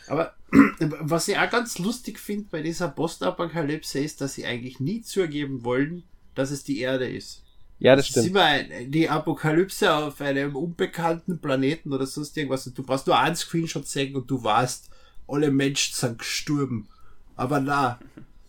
Aber was ich auch ganz lustig finde bei dieser Postapokalypse ist, dass sie eigentlich nie zugeben wollen, dass es die Erde ist. Ja, das stimmt. immer ein, die Apokalypse auf einem unbekannten Planeten oder sonst irgendwas. Du brauchst nur einen Screenshot sehen und du weißt, alle Menschen sind gestorben. Aber na,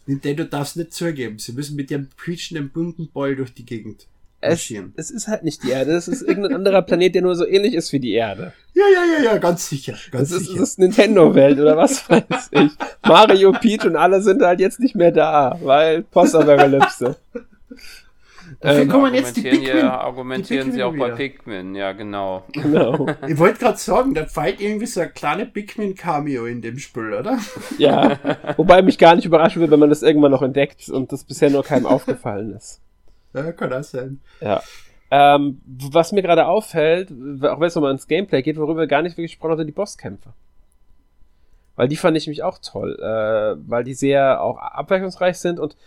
Nintendo darf es nicht zugeben. Sie müssen mit ihrem quietschenden bunten Ball durch die Gegend Es, es ist halt nicht die Erde, es ist irgendein anderer Planet, der nur so ähnlich ist wie die Erde. Ja, ja, ja, ja, ganz sicher. Ganz Das ist, sicher. das ist Nintendo-Welt oder was [LAUGHS] weiß ich. Mario, Peach und alle sind halt jetzt nicht mehr da, weil Postapokalypse. Dafür ähm, kommen jetzt die Argumentieren, Pikmin. hier, argumentieren die sie auch bei Pikmin ja genau. Genau. Ich wollte gerade sagen, da fällt irgendwie so ein kleiner Pikmin-Cameo in dem Spiel, oder? Ja. Wobei mich gar nicht überraschen wird, wenn man das irgendwann noch entdeckt und das bisher nur keinem aufgefallen ist. Ja, kann auch sein. Ja. Ähm, was mir gerade auffällt, auch wenn es nochmal ins Gameplay geht, worüber wir gar nicht wirklich gesprochen haben, sind die Bosskämpfe. Weil die fand ich nämlich auch toll, äh, weil die sehr auch abwechslungsreich sind und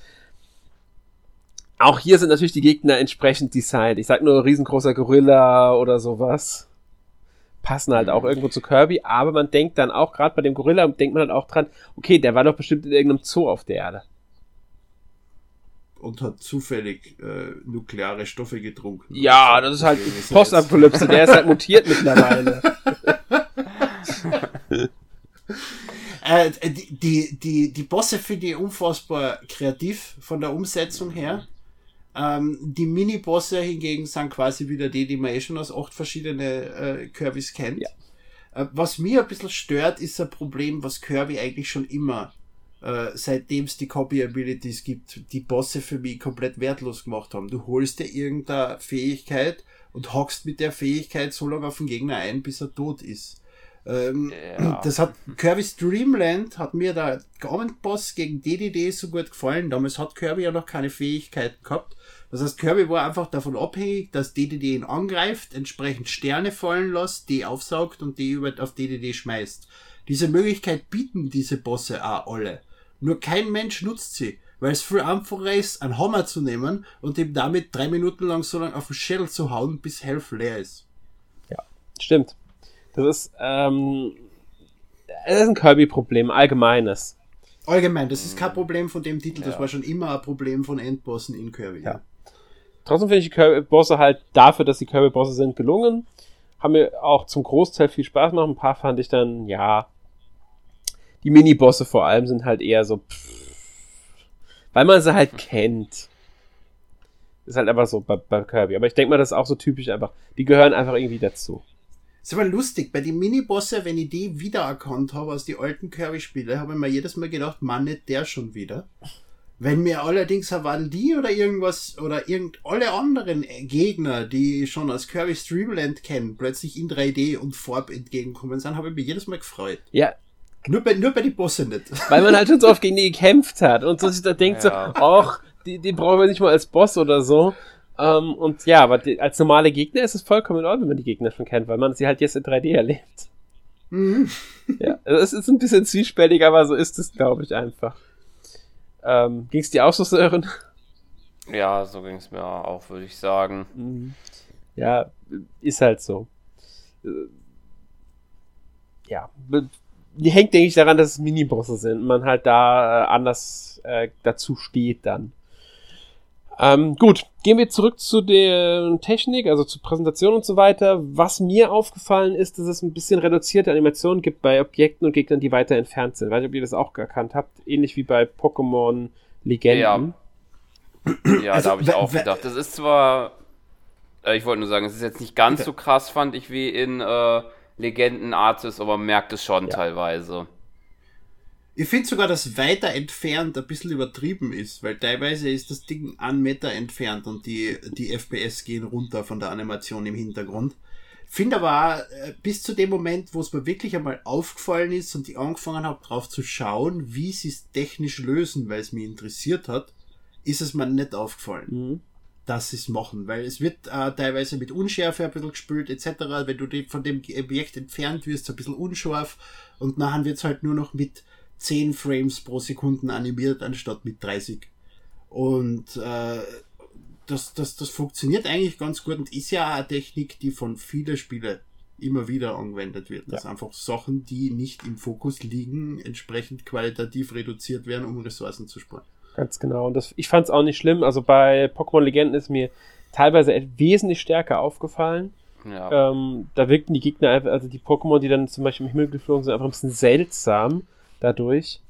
auch hier sind natürlich die Gegner entsprechend designt. Ich sag nur riesengroßer Gorilla oder sowas. Passen halt auch irgendwo zu Kirby, aber man denkt dann auch, gerade bei dem Gorilla, denkt man halt auch dran, okay, der war doch bestimmt in irgendeinem Zoo auf der Erde. Und hat zufällig äh, nukleare Stoffe getrunken. Ja, das ist halt Postapokalypse, der ist halt mutiert mittlerweile. [LAUGHS] Äh, die, die, die, die Bosse finde ich unfassbar kreativ von der Umsetzung her. Ähm, die Mini-Bosse hingegen sind quasi wieder die, die man eh schon aus acht verschiedene äh, Kirbys kennt. Ja. Äh, was mir ein bisschen stört, ist ein Problem, was Kirby eigentlich schon immer, äh, seitdem es die Copy-Abilities gibt, die Bosse für mich komplett wertlos gemacht haben. Du holst dir irgendeine Fähigkeit und hockst mit der Fähigkeit so lange auf den Gegner ein, bis er tot ist. Ähm, Ja. [CLEARS THROAT] Das hat Kirby's Dreamland hat mir der Garment-Boss gegen DDD so gut gefallen. Damals hat Kirby ja noch keine Fähigkeiten gehabt. Das heißt, Kirby war einfach davon abhängig, dass DDD ihn angreift, entsprechend Sterne fallen lässt, die aufsaugt und die über auf DDD schmeißt. Diese Möglichkeit bieten diese Bosse auch alle. Nur kein Mensch nutzt sie, weil es viel einfacher ist, einen Hammer zu nehmen und ihm damit drei Minuten lang so lange auf den Schädel zu hauen, bis Health leer ist. Stimmt. Das ist, ähm, das ist ein Kirby-Problem, allgemeines. Allgemein, das ist kein Problem von dem Titel, das Ja. war schon immer ein Problem von Endbossen in Kirby. Ja. Trotzdem finde ich die Kirby-Bosse halt dafür, dass die Kirby-Bosse sind, gelungen. Haben mir auch zum Großteil viel Spaß gemacht. Ein paar fand ich dann, ja. Die Mini-Bosse vor allem sind halt eher so, pff, weil man sie halt kennt. Ist halt einfach so bei, bei Kirby. Aber ich denke mal, das ist auch so typisch einfach. Die gehören einfach irgendwie dazu. Ist aber lustig, bei den Minibosse, wenn ich die wiedererkannt habe aus die alten Kirby-Spiele, habe ich mir jedes Mal gedacht, Mann, nicht der schon wieder. Wenn mir allerdings die oder irgendwas oder irgend alle anderen Gegner, die ich schon aus Kirby's Dreamland kennen, plötzlich in 3D und Farb entgegenkommen sind, habe ich mich jedes Mal gefreut. Ja, Nur bei, nur bei den Bossen nicht. [LAUGHS] weil man halt schon so oft gegen die gekämpft hat und so sich da denkt Ja. so, ach, die, die brauchen wir nicht mal als Boss oder so. Ähm, und ja, aber die, als normale Gegner ist es vollkommen in Ordnung, wenn man die Gegner schon kennt, weil man sie halt jetzt in 3D erlebt. Mhm. Ja, also es ist ein bisschen zwiespältig, aber so ist es, glaube ich, einfach. Ähm, Ging es dir auch so, Sören? Ja, so ging es mir auch, würde ich sagen. Mhm. Ja, ist halt so. Äh, Ja, hängt, denke ich, daran, dass es Minibosse sind und man halt da äh, anders äh, dazu steht dann. Ähm, gut, gehen wir zurück zu der Technik, also zur Präsentation und so weiter. Was mir aufgefallen ist, dass es ein bisschen reduzierte Animationen gibt bei Objekten und Gegnern, die weiter entfernt sind. Weiß nicht, ob ihr das auch erkannt habt. Ähnlich wie bei Pokémon Legenden. Ja, [CLEARS THROAT] ja also, da habe ich auch gedacht. Das ist zwar, äh, ich wollte nur sagen, es ist jetzt nicht ganz so krass, fand ich, wie in äh, Legenden Artis, aber man merkt es schon ja. teilweise. Ich finde sogar, dass weiter entfernt ein bisschen übertrieben ist, weil teilweise ist das Ding einen Meter entfernt und die, die FPS gehen runter von der Animation im Hintergrund. Finde aber auch, äh, bis zu dem Moment, wo es mir wirklich einmal aufgefallen ist und ich angefangen habe, drauf zu schauen, wie sie es technisch lösen, weil es mich interessiert hat, ist es mir nicht aufgefallen. Mhm dass sie es machen, weil es wird äh, teilweise mit Unschärfe ein bisschen gespült etc. Wenn du von dem Objekt entfernt wirst, ein bisschen unscharf und nachher wird es halt nur noch mit 10 Frames pro Sekunde animiert, anstatt mit 30. Und äh, das, das, das funktioniert eigentlich ganz gut und ist ja eine Technik, die von vielen Spielen immer wieder angewendet wird. Dass ja. einfach Sachen, die nicht im Fokus liegen, entsprechend qualitativ reduziert werden, um Ressourcen zu sparen. Ganz genau. Und das, ich fand es auch nicht schlimm. Also bei Pokémon Legenden ist mir teilweise wesentlich stärker aufgefallen. Ja. Ähm, da wirkten die Gegner einfach, also die Pokémon, die dann zum Beispiel im Himmel geflogen sind, einfach ein bisschen seltsam dadurch.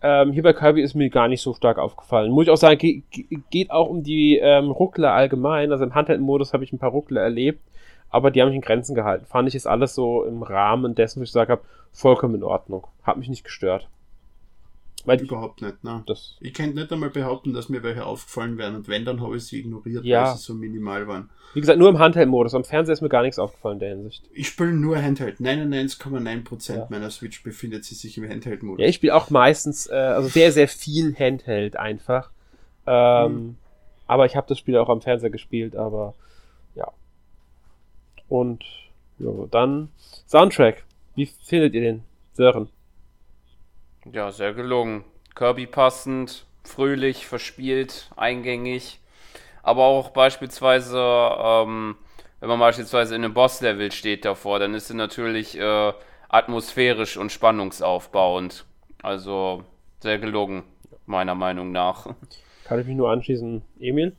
Ähm, hier bei Kirby ist mir gar nicht so stark aufgefallen. Muss ich auch sagen, ge geht auch um die ähm, Ruckler allgemein. Also im Handheld-Modus habe ich ein paar Ruckler erlebt, aber die haben mich in Grenzen gehalten. Fand ich ist alles so im Rahmen dessen, was ich gesagt habe, vollkommen in Ordnung. Hat mich nicht gestört. Weil Überhaupt nicht, ne? Ich kann nicht einmal behaupten, dass mir welche aufgefallen wären und wenn, dann habe ich sie ignoriert, ja. weil sie so minimal waren. Wie gesagt, nur im Handheld-Modus. Am Fernseher ist mir gar nichts aufgefallen in der Hinsicht. Ich spiele nur Handheld. 99,9% ja. meiner Switch befindet sich im Handheld-Modus. Ja, ich spiele auch meistens, äh, also sehr, sehr viel Handheld einfach. Ähm, hm. Aber ich habe das Spiel auch am Fernseher gespielt, aber ja. Und ja, dann Soundtrack. Wie findet ihr den, Sören? Ja, sehr gelungen. Kirby passend, fröhlich, verspielt, eingängig. Aber auch beispielsweise, ähm, wenn man beispielsweise in einem Boss-Level steht davor, dann ist sie natürlich äh, atmosphärisch und spannungsaufbauend. Also sehr gelungen, meiner Meinung nach. Kann ich mich nur anschließen. Emil?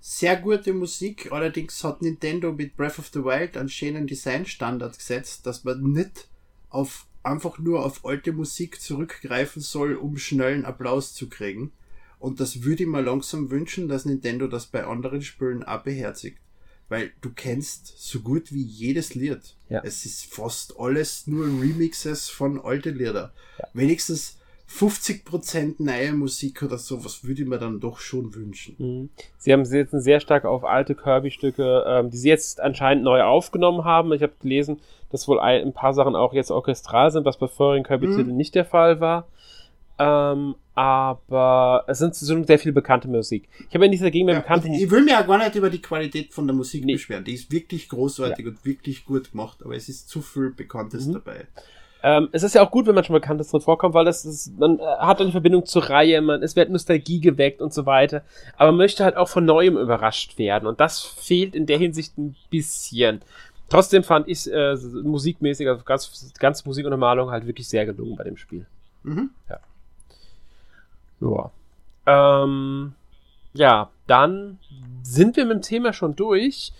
Sehr gute Musik, allerdings hat Nintendo mit Breath of the Wild einen schönen Designstandard gesetzt, dass man nicht auf einfach nur auf alte Musik zurückgreifen soll, um schnellen Applaus zu kriegen. Und das würde ich mir langsam wünschen, dass Nintendo das bei anderen Spielen auch beherzigt. Weil du kennst so gut wie jedes Lied. Ja. Es ist fast alles nur Remixes von alten Lieder. Ja. Wenigstens 50% neue Musik oder sowas würde ich mir dann doch schon wünschen. Mhm. Sie haben jetzt sehr stark auf alte Kirby-Stücke, ähm, die sie jetzt anscheinend neu aufgenommen haben. Ich habe gelesen, dass wohl ein, ein, paar Sachen auch jetzt orchestral sind, was bei vorherigen Kirby-Titeln mhm. nicht der Fall war. Ähm, aber es sind sehr viele bekannte Musik. Ich habe ja nichts dagegen ja, bekannten. Ich will mir ja gar nicht über die Qualität von der Musik nee. beschweren. Die ist wirklich großartig ja. und wirklich gut gemacht, aber es ist zu viel Bekanntes mhm. dabei. Ähm, es ist ja auch gut, wenn man schon Bekanntes drin vorkommt, weil das ist, man äh, hat eine Verbindung zur Reihe, man, es wird Nostalgie geweckt und so weiter. Aber man möchte halt auch von Neuem überrascht werden. Und das fehlt in der Hinsicht ein bisschen. Trotzdem fand ich äh, musikmäßig, also ganz, ganz Musik und Malung halt wirklich sehr gelungen bei dem Spiel. Mhm. Ja. Ja. Ähm, ja, dann sind wir mit dem Thema schon durch.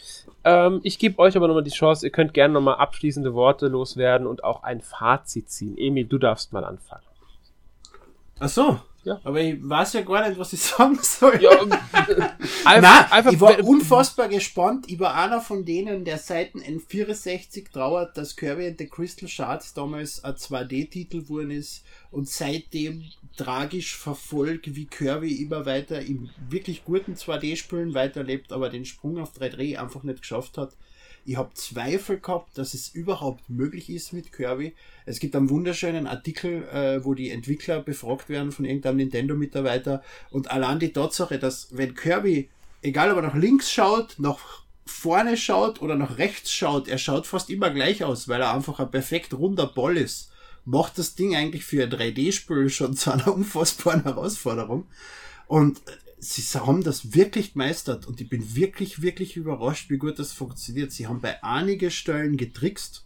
Ähm, ich gebe euch aber nochmal die Chance, ihr könnt gerne nochmal abschließende Worte loswerden und auch ein Fazit ziehen. Emil, du darfst mal anfangen. Ach so, ja. Aber ich weiß ja gar nicht, was ich [LAUGHS] sagen soll. Ja, [LAUGHS] Nein, einfach, ich war unfassbar gespannt. Ich war einer von denen, der seit N64 trauert, dass Kirby and the Crystal Shards damals ein 2D-Titel geworden ist und seitdem tragisch verfolgt, wie Kirby immer weiter im wirklich guten 2D-Spielen weiterlebt, aber den Sprung auf 3D einfach nicht geschafft hat. Ich habe Zweifel gehabt, dass es überhaupt möglich ist mit Kirby. Es gibt einen wunderschönen Artikel, äh, wo die Entwickler befragt werden von irgendeinem Nintendo-Mitarbeiter und allein die Tatsache, dass wenn Kirby, egal ob er nach links schaut, nach vorne schaut oder nach rechts schaut, er schaut fast immer gleich aus, weil er einfach ein perfekt runder Ball ist, macht das Ding eigentlich für ein 3D-Spiel schon zu einer [LAUGHS] unfassbaren Herausforderung. Und sie haben das wirklich gemeistert und ich bin wirklich, wirklich überrascht, wie gut das funktioniert. Sie haben bei einigen Stellen getrickst,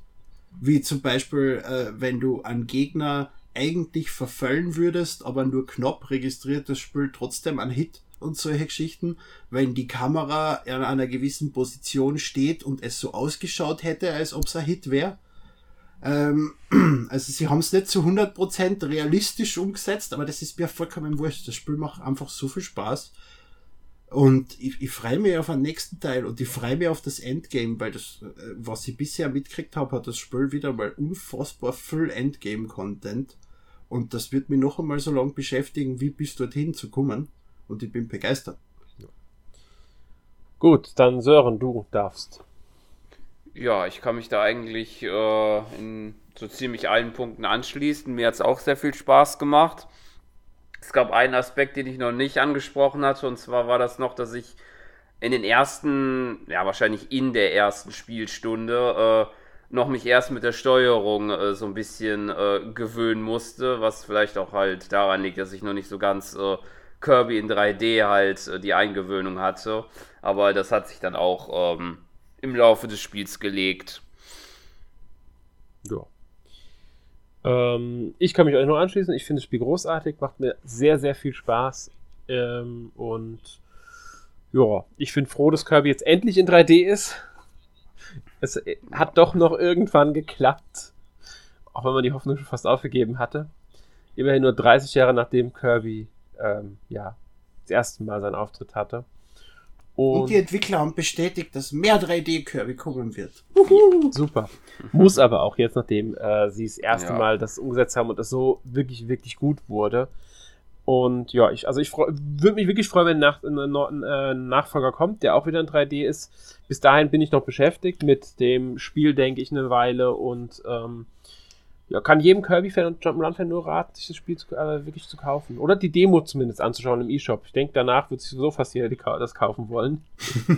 wie zum Beispiel, äh, wenn du einen Gegner eigentlich verfällen würdest, aber nur knapp registriert das Spiel trotzdem einen Hit und solche Geschichten, wenn die Kamera in einer gewissen Position steht und es so ausgeschaut hätte, als ob es ein Hit wäre. Ähm, [CLEARS THROAT] also sie haben es nicht zu 100% realistisch umgesetzt, aber das ist mir vollkommen wurscht. Das Spiel macht einfach so viel Spaß. Und ich, ich freue mich auf den nächsten Teil und ich freue mich auf das Endgame, weil das, äh, was ich bisher mitgekriegt habe, hat das Spiel wieder mal unfassbar viel Endgame-Content. Und das wird mich noch einmal so lange beschäftigen, wie bis dorthin zu kommen. Und ich bin begeistert. Gut, dann Sören, du darfst. Ja, ich kann mich da eigentlich äh, in so ziemlich allen Punkten anschließen. Mir hat es auch sehr viel Spaß gemacht. Es gab einen Aspekt, den ich noch nicht angesprochen hatte, und zwar war das noch, dass ich in den ersten, ja wahrscheinlich in der ersten Spielstunde, äh, noch mich erst mit der Steuerung äh, so ein bisschen äh, gewöhnen musste, was vielleicht auch halt daran liegt, dass ich noch nicht so ganz äh, Kirby in 3D halt äh, die Eingewöhnung hatte. Aber das hat sich dann auch ähm, im Laufe des Spiels gelegt. Ja. Ähm, ich kann mich euch nur anschließen. Ich finde das Spiel großartig, macht mir sehr, sehr viel Spaß. Ähm, und ja, ich bin froh, dass Kirby jetzt endlich in 3D ist. Es hat doch noch irgendwann geklappt. Auch wenn man die Hoffnung schon fast aufgegeben hatte. Immerhin nur 30 Jahre nachdem Kirby ähm, ja, das erste Mal seinen Auftritt hatte. Und, und die Entwickler haben bestätigt, dass mehr 3D-Kirby kommen wird. Super. Muss aber auch jetzt, nachdem äh, sie das erste ja. Mal das umgesetzt haben und das so wirklich, wirklich gut wurde. Und ja, ich, also ich würde mich wirklich freuen, wenn nach, ein, ein, ein Nachfolger kommt, der auch wieder in 3D ist. Bis dahin bin ich noch beschäftigt mit dem Spiel, denke ich, eine Weile und ähm, ja, kann jedem Kirby-Fan und Jump'n'Run-Fan nur raten, sich das Spiel zu, äh, wirklich zu kaufen. Oder die Demo zumindest anzuschauen im E-Shop. Ich denke, danach wird sich sowieso fast jeder das kaufen wollen.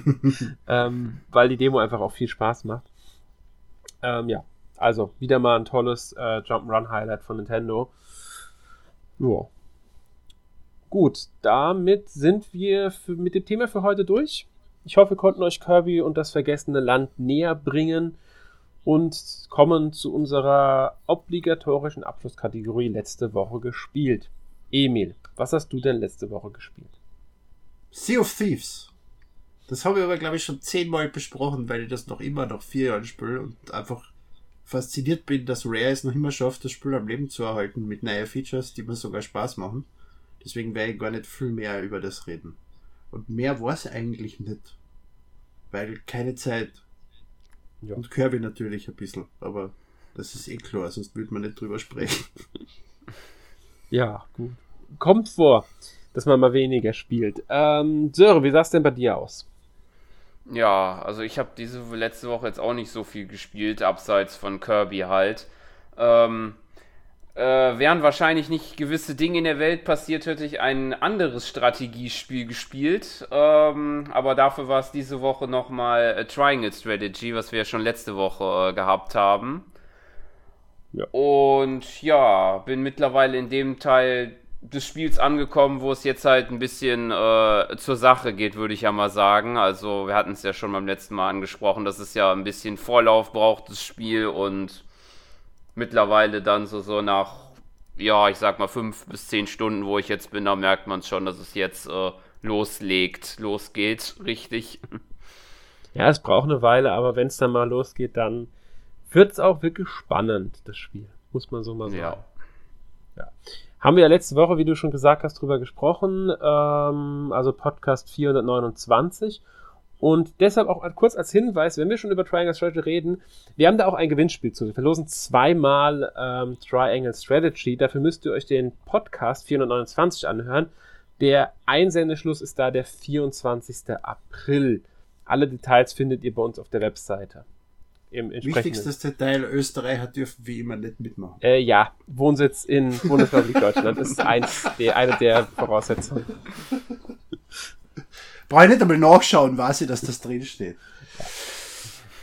[LAUGHS] ähm, weil die Demo einfach auch viel Spaß macht. Ähm, ja, also wieder mal ein tolles äh, Jump'n'Run-Highlight von Nintendo. Ja. Gut, damit sind wir für, mit dem Thema für heute durch. Ich hoffe, wir konnten euch Kirby und das vergessene Land näher bringen und kommen zu unserer obligatorischen Abschlusskategorie letzte Woche gespielt. Emil, was hast du denn letzte Woche gespielt? Sea of Thieves. Das habe ich aber, glaube ich, schon zehnmal besprochen, weil ich das noch immer nach vier Jahren spiele und einfach fasziniert bin, dass Rare es noch immer schafft, das Spiel am Leben zu erhalten mit neuen Features, die mir sogar Spaß machen. Deswegen werde ich gar nicht viel mehr über das reden. Und mehr war es eigentlich nicht. Weil keine Zeit. Ja. Und Kirby natürlich ein bisschen, aber das ist eh klar, sonst würde man nicht drüber sprechen. [LAUGHS] Ja, gut. Kommt vor, dass man mal weniger spielt. Ähm, Söre, wie sah es denn bei dir aus? Ja, also ich habe diese letzte Woche jetzt auch nicht so viel gespielt, abseits von Kirby halt. Ähm, äh, während wahrscheinlich nicht gewisse Dinge in der Welt passiert, hätte ich ein anderes Strategiespiel gespielt. Ähm, aber dafür war es diese Woche nochmal äh, Triangle Strategy, was wir ja schon letzte Woche äh, gehabt haben. Ja. Und ja, bin mittlerweile in dem Teil des Spiels angekommen, wo es jetzt halt ein bisschen äh, zur Sache geht, würde ich ja mal sagen. Also wir hatten es ja schon beim letzten Mal angesprochen, dass es ja ein bisschen Vorlauf braucht, das Spiel und mittlerweile dann so, so nach, ja, ich sag mal fünf bis zehn Stunden, wo ich jetzt bin, da merkt man schon, dass es jetzt äh, loslegt, losgeht, richtig. [LAUGHS] Ja, es braucht eine Weile, aber wenn es dann mal losgeht, dann wird es auch wirklich spannend, das Spiel. Muss man so mal sagen. Ja. ja. Haben wir ja letzte Woche, wie du schon gesagt hast, drüber gesprochen, ähm, also Podcast 429. Und deshalb auch kurz als Hinweis, wenn wir schon über Triangle Strategy reden, wir haben da auch ein Gewinnspiel zu. Wir verlosen zweimal ähm, Triangle Strategy. Dafür müsst ihr euch den Podcast 429 anhören. Der Einsendeschluss ist da der 24. April. Alle Details findet ihr bei uns auf der Webseite. Wichtigstes Detail, Österreicher dürfen wie immer nicht mitmachen. Äh, ja, Wohnsitz in Bundesrepublik Deutschland ist eins, die, eine der Voraussetzungen. [LAUGHS] Brauche ich nicht einmal nachschauen, weiß ich, dass das drin steht.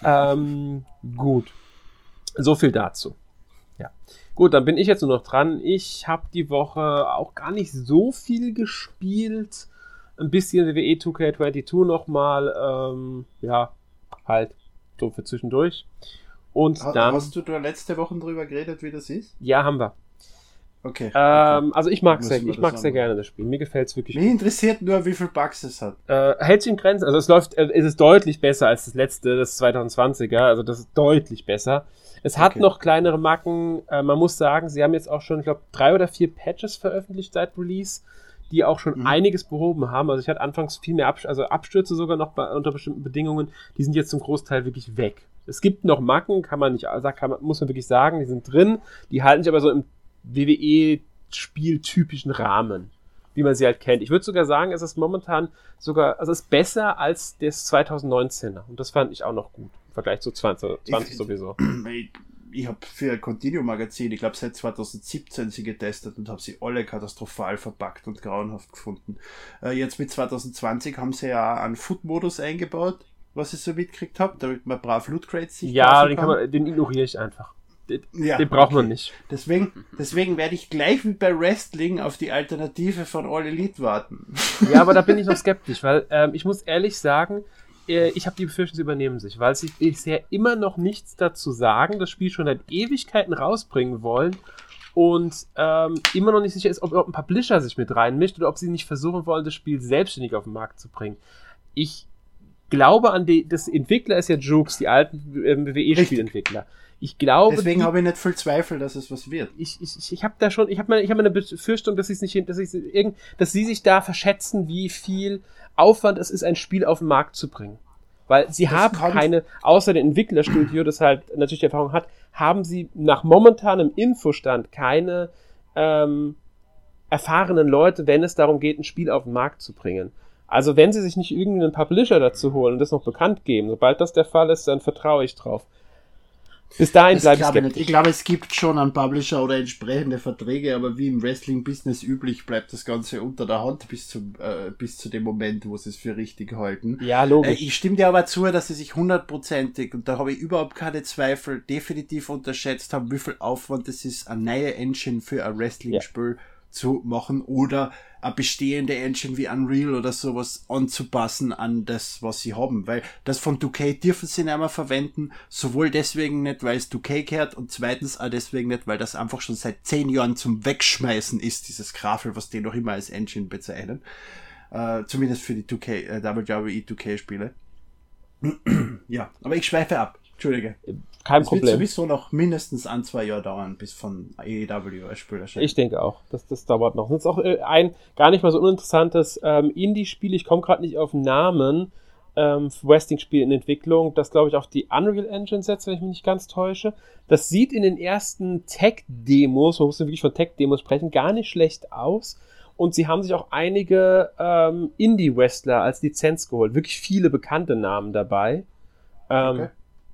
Ähm, gut. So viel dazu. Ja. Gut, dann bin ich jetzt nur noch dran. Ich habe die Woche auch gar nicht so viel gespielt. Ein bisschen WWE 2K22 nochmal. Ähm, ja, halt so für zwischendurch. Und ha, dann. Hast du da letzte Woche drüber geredet, wie das ist? Ja, haben wir. Okay. Ähm, also ich mag Müssen sehr, ich mag sehr gerne das Spiel. Mir gefällt es wirklich. Mich interessiert nur, wie viel Bugs es hat. Äh, hält sich in Grenzen. Also es läuft, äh, es ist deutlich besser als das letzte, das 2020er. Also das ist deutlich besser. Es hat Okay. noch kleinere Macken. Äh, man muss sagen, sie haben jetzt auch schon, ich glaube, drei oder vier Patches veröffentlicht seit Release, die auch schon Mhm. einiges behoben haben. Also ich hatte anfangs viel mehr Abs also Abstürze sogar noch bei, unter bestimmten Bedingungen. Die sind jetzt zum Großteil wirklich weg. Es gibt noch Macken, kann man nicht, also kann man, muss man wirklich sagen, die sind drin. Die halten sich aber so im WWE-Spieltypischen Rahmen wie man sie halt kennt. Ich würde sogar sagen, es ist momentan sogar, also es ist besser als das 2019er. Und das fand ich auch noch gut. Im Vergleich zu 20, 20 Ich- sowieso. [CLEARS THROAT] Ich, ich habe für ein Continuum Magazin, ich glaube seit 2017 sie getestet und habe sie alle katastrophal verpackt und grauenhaft gefunden. Äh, jetzt mit 2020 haben sie ja einen Food-Modus eingebaut, was ich so mitgekriegt habe, damit man brav Loot Crates sich Ja, den, kann man, den ignoriere ich einfach. Den, Ja, den braucht man okay. nicht. Deswegen, deswegen werde ich gleich wie bei Wrestling auf die Alternative von All Elite warten. Ja, aber da bin ich noch skeptisch, weil ähm, ich muss ehrlich sagen, äh, ich habe die Befürchtung, sie übernehmen sich, weil sie bisher immer noch nichts dazu sagen, das Spiel schon seit Ewigkeiten rausbringen wollen und ähm, immer noch nicht sicher ist, ob, ob ein Publisher sich mit reinmischt oder ob sie nicht versuchen wollen, das Spiel selbstständig auf den Markt zu bringen. Ich glaube an die, das Entwickler ist ja Jukes, die alten ähm, WWE-Spielentwickler. Ich glaube, Deswegen habe ich nicht viel Zweifel, dass es was wird. ich, ich, ich, ich habe da schon, ich habe ich hab eine Befürchtung, dass sie es nicht, dass ich irgend, dass sie sich da verschätzen, wie viel Aufwand es ist, ein Spiel auf den Markt zu bringen. Weil sie Das haben keine, außer dem Entwicklerstudio, das halt natürlich die Erfahrung hat, haben sie nach momentanem Infostand keine ähm, erfahrenen Leute, wenn es darum geht, ein Spiel auf den Markt zu bringen. Also wenn sie sich nicht irgendeinen Publisher dazu holen und das noch bekannt geben, sobald das der Fall ist, dann vertraue ich drauf. Bis dahin bleibe ich skeptisch. nicht. Ich glaube, es gibt schon einen Publisher oder entsprechende Verträge, aber wie im Wrestling-Business üblich bleibt das Ganze unter der Hand bis zum äh, bis zu dem Moment, wo sie es für richtig halten. Ja, Äh, logisch. ich stimme dir aber zu, dass sie sich hundertprozentig, und da habe ich überhaupt keine Zweifel, definitiv unterschätzt haben, wie viel Aufwand es ist, eine neue Engine für ein Wrestling-Spiel zu machen oder eine bestehende Engine wie Unreal oder sowas anzupassen an das, was sie haben. Weil das von 2K dürfen sie nicht mehr verwenden, sowohl deswegen nicht, weil es 2K gehört und zweitens auch deswegen nicht, weil das einfach schon seit zehn Jahren zum Wegschmeißen ist, dieses Grafel, was die noch immer als Engine bezeichnen. Äh, zumindest für die 2K, äh, WWE 2K Spiele. [CLEARS THROAT] ja, aber ich schweife ab. Entschuldige. Kein Es wird Problem. sowieso noch mindestens ein, zwei Jahre dauern, bis von AEW Spiel erscheint. Ich denke auch. Das, das dauert noch. Das ist auch äh, ein gar nicht mal so uninteressantes ähm, Indie-Spiel. Ich komme gerade nicht auf den Namen. Ähm, Wrestling-Spiel in Entwicklung, das glaube ich auf die Unreal Engine setzt, wenn ich mich nicht ganz täusche. Das sieht in den ersten Tech-Demos, man muss wirklich von Tech-Demos sprechen, gar nicht schlecht aus. Und sie haben sich auch einige ähm, Indie-Wrestler als Lizenz geholt. Wirklich viele bekannte Namen dabei. Ähm, Okay.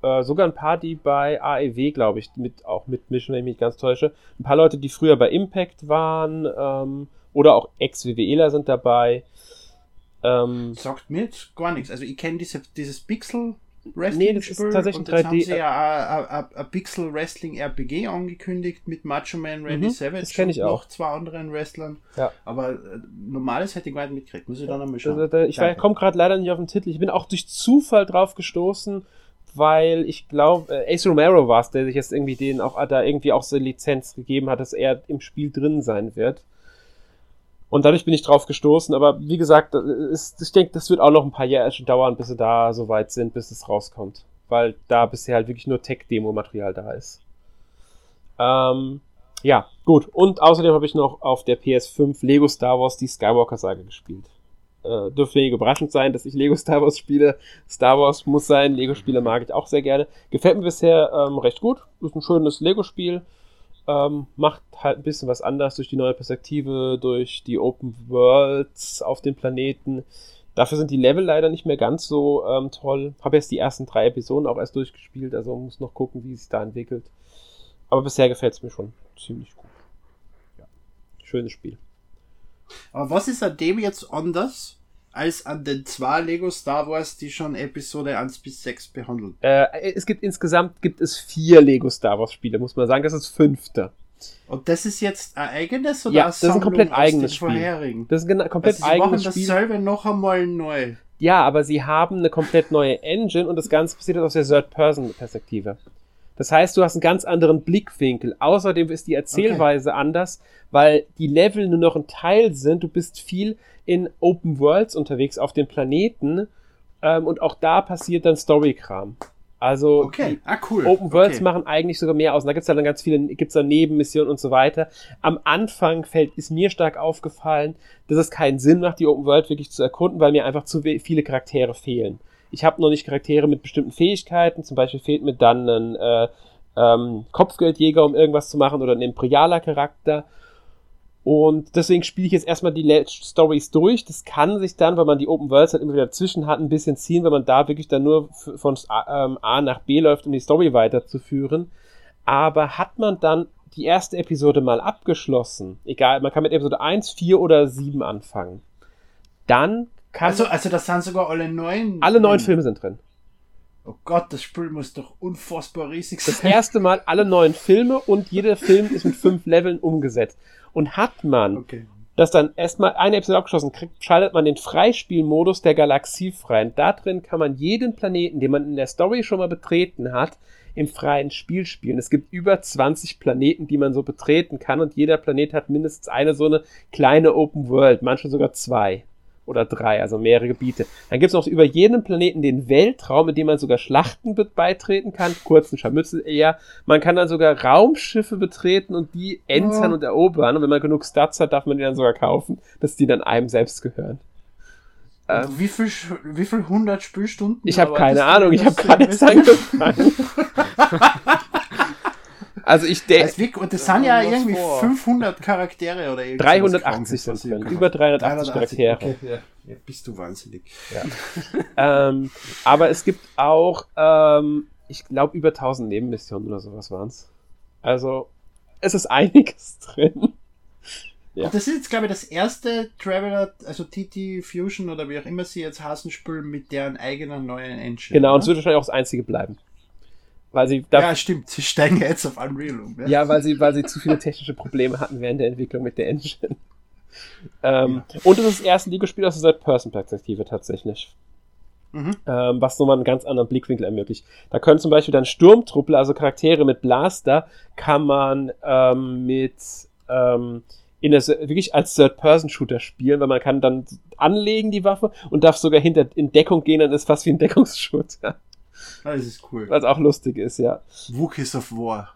Äh, sogar ein paar, die bei AEW, glaube ich, mit, auch mitmischen, wenn ich mich ganz täusche. Ein paar Leute, die früher bei Impact waren, ähm, oder auch Ex-WWEler sind dabei. Ähm, Sagt mir jetzt gar nichts. Also ich kenne diese, dieses Pixel Wrestling Nee, das ist tatsächlich und ein jetzt 3D haben sie ja ein- ein Pixel Wrestling RPG angekündigt mit Macho Man Randy Mhm, Savage das kenn ich und auch. noch zwei anderen Wrestlern. Ja. Aber äh, normales hätte ich gar nicht mitgekriegt. Muss ich dann einmal schauen. Also, da- ich komme gerade leider nicht auf den Titel. Ich bin auch durch Zufall drauf gestoßen, weil ich glaube, äh, Ace Romero war es, der sich jetzt irgendwie den auch da irgendwie auch so Lizenz gegeben hat, dass er im Spiel drin sein wird. Und dadurch bin ich drauf gestoßen, aber wie gesagt, ist, ich denke, das wird auch noch ein paar Jahre dauern, bis sie da so weit sind, bis es rauskommt. Weil da bisher halt wirklich nur Tech-Demo-Material da ist. Ähm, ja, gut. Und außerdem habe ich noch auf der PS5 Lego Star Wars die Skywalker-Sage gespielt. Äh, dürfte wenig überraschend sein, dass ich Lego Star Wars spiele. Star Wars muss sein. Lego-Spiele mag ich auch sehr gerne. Gefällt mir bisher ähm, recht gut. Ist ein schönes Lego-Spiel. Ähm, macht halt ein bisschen was anders durch die neue Perspektive, durch die Open Worlds auf den Planeten. Dafür sind die Level leider nicht mehr ganz so ähm, toll. Habe jetzt die ersten drei Episoden auch erst durchgespielt, also muss noch gucken, wie es sich da entwickelt. Aber bisher gefällt es mir schon ziemlich gut. Ja. Schönes Spiel. Aber was ist an dem jetzt anders als an den zwei Lego Star Wars, die schon Episode 1 bis 6 behandeln? Äh, es gibt insgesamt gibt es vier Lego Star Wars Spiele, muss man sagen. Das ist das fünfte. Und das ist jetzt ein eigenes oder Ja, das ist ein komplett eigenes Spiel. vorherigen? Das ist ein gena- komplett Also sie machen eigenes Spiel. dasselbe noch einmal neu. Ja, aber sie haben eine komplett neue Engine und das Ganze passiert aus der Third-Person-Perspektive. Das heißt, du hast einen ganz anderen Blickwinkel. Außerdem ist die Erzählweise okay. anders, weil die Level nur noch ein Teil sind. Du bist viel in Open Worlds unterwegs auf den Planeten ähm, und auch da passiert dann Storykram. Also okay. ah, cool. Open Worlds okay. machen eigentlich sogar mehr aus. Und da gibt's dann ganz viele, gibt's dann Nebenmissionen und so weiter. Am Anfang fällt, ist mir stark aufgefallen, dass es keinen Sinn macht, die Open World wirklich zu erkunden, weil mir einfach zu viele Charaktere fehlen ich habe noch nicht Charaktere mit bestimmten Fähigkeiten, zum Beispiel fehlt mir dann ein äh, ähm, Kopfgeldjäger, um irgendwas zu machen, oder ein imperialer Charakter. Und deswegen spiele ich jetzt erstmal die Stories durch. Das kann sich dann, weil man die Open Worlds halt immer wieder dazwischen hat, ein bisschen ziehen, wenn man da wirklich dann nur von ähm, A nach B läuft, um die Story weiterzuführen. Aber hat man dann die erste Episode mal abgeschlossen, egal, man kann mit Episode 1, 4 oder 7 anfangen, dann kann also, also das sind sogar alle neun. Alle neun Filme sind drin. Oh Gott, das Spiel muss doch unfassbar riesig sein. Das erste Mal alle neun Filme und jeder Film ist mit fünf [LAUGHS] Leveln umgesetzt. Und hat man okay. das dann erstmal eine Episode abgeschlossen kriegt, schaltet man den Freispielmodus der Galaxie frei. Und da drin kann man jeden Planeten, den man in der Story schon mal betreten hat, im freien Spiel spielen. Es gibt über 20 Planeten, die man so betreten kann und jeder Planet hat mindestens eine so eine kleine Open World, manche sogar zwei oder drei, also mehrere Gebiete. Dann gibt es noch über jeden Planeten den Weltraum, in dem man sogar Schlachten beitreten kann, kurzen Scharmützel eher. Man kann dann sogar Raumschiffe betreten und die entern oh. und erobern. Und wenn man genug Stats hat, darf man die dann sogar kaufen, dass die dann einem selbst gehören. Ähm, wie viel, wie viel 100 Spielstunden? Ich habe keine Ahnung, ich habe gerade jetzt angefangen. [LAUGHS] Also ich denke. Und das sind ja irgendwie vor. 500 Charaktere oder irgendwas. 380 sind drin. Über 380, 380 Charaktere. Okay, ja. ja. bist du wahnsinnig. Ja. ähm, aber es gibt auch, ähm, ich glaube, über 1000 Nebenmissionen oder sowas waren es. Also, es ist einiges [LAUGHS] drin. Ja. Und das ist jetzt, glaube ich, das erste Traveler, also TT Fusion oder wie auch immer sie jetzt heißen, Spiel mit deren eigenen neuen Engine. Genau, oder? und es wird wahrscheinlich auch das einzige bleiben. Weil sie ja, stimmt. Sie steigen jetzt auf Unreal um. Ja, ja weil, sie, weil sie zu viele technische Probleme hatten während der Entwicklung mit der Engine. ähm, ja. Und es ist das erste Lego-Spiel aus der Third-Person-Perspektive tatsächlich. Mhm. Ähm, was nochmal einen ganz anderen Blickwinkel ermöglicht. Da können zum Beispiel dann Sturmtruppler, also Charaktere mit Blaster, kann man ähm, mit ähm, in der, wirklich als Third-Person-Shooter spielen, weil man kann dann anlegen die Waffe und darf sogar hinter in Deckung gehen, dann ist fast wie ein Deckungsshooter. Das ist cool. Was auch lustig ist, ja. Wookies of War.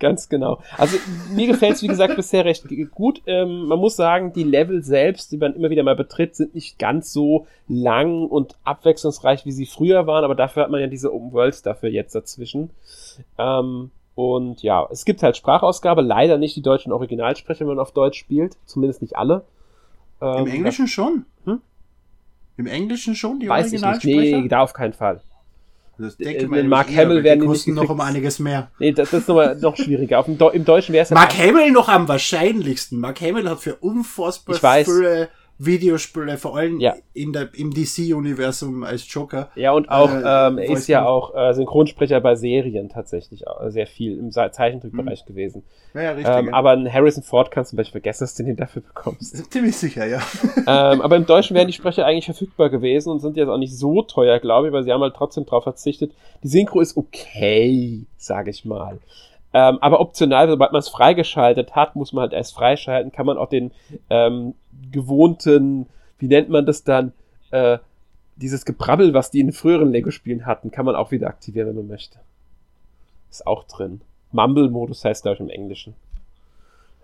Ganz genau. Also mir gefällt es, wie gesagt, bisher recht gut. Ähm, man muss sagen, die Level selbst, die man immer wieder mal betritt, sind nicht ganz so lang und abwechslungsreich, wie sie früher waren, aber dafür hat man ja diese Open Worlds dafür jetzt dazwischen. Ähm, und ja, es gibt halt Sprachausgabe, leider nicht die deutschen Originalsprecher, wenn man auf Deutsch spielt, zumindest nicht alle. Ähm, Im Englischen das, schon? Hm? Im Englischen schon die Weiß Originalsprecher? Ich nicht. Nee, da auf keinen Fall. Denke mal, Mark Hamill werden die kosten noch um einiges mehr. Nee, das, ist noch, noch schwieriger. Auf dem, Im Deutschen wäre es Mark Hamill noch am wahrscheinlichsten. Mark Hamill hat für unfassbar viele Videospiele, vor allem ja. in der, im DC-Universum als Joker. Ja, und auch, äh, ähm, er ist ja auch äh, Synchronsprecher bei Serien tatsächlich äh, sehr viel im Zeichentrickbereich hm. gewesen. Ja, richtig. Ähm, ja. Aber einen Harrison Ford kannst du zum Beispiel vergessen, dass du den dafür bekommst. [LAUGHS] Ziemlich sicher, ja. [LAUGHS] ähm, aber im Deutschen wären die Sprecher eigentlich verfügbar gewesen und sind jetzt auch nicht so teuer, glaube ich, weil sie haben halt trotzdem drauf verzichtet. Die Synchro ist okay, sage ich mal. Ähm, aber optional, sobald man es freigeschaltet hat, muss man halt erst freischalten, kann man auch den ähm, gewohnten, wie nennt man das dann, äh, dieses Gebrabbel, was die in früheren Lego-Spielen hatten, kann man auch wieder aktivieren, wenn man möchte. Ist auch drin. Mumble-Modus heißt, glaube ich, im Englischen.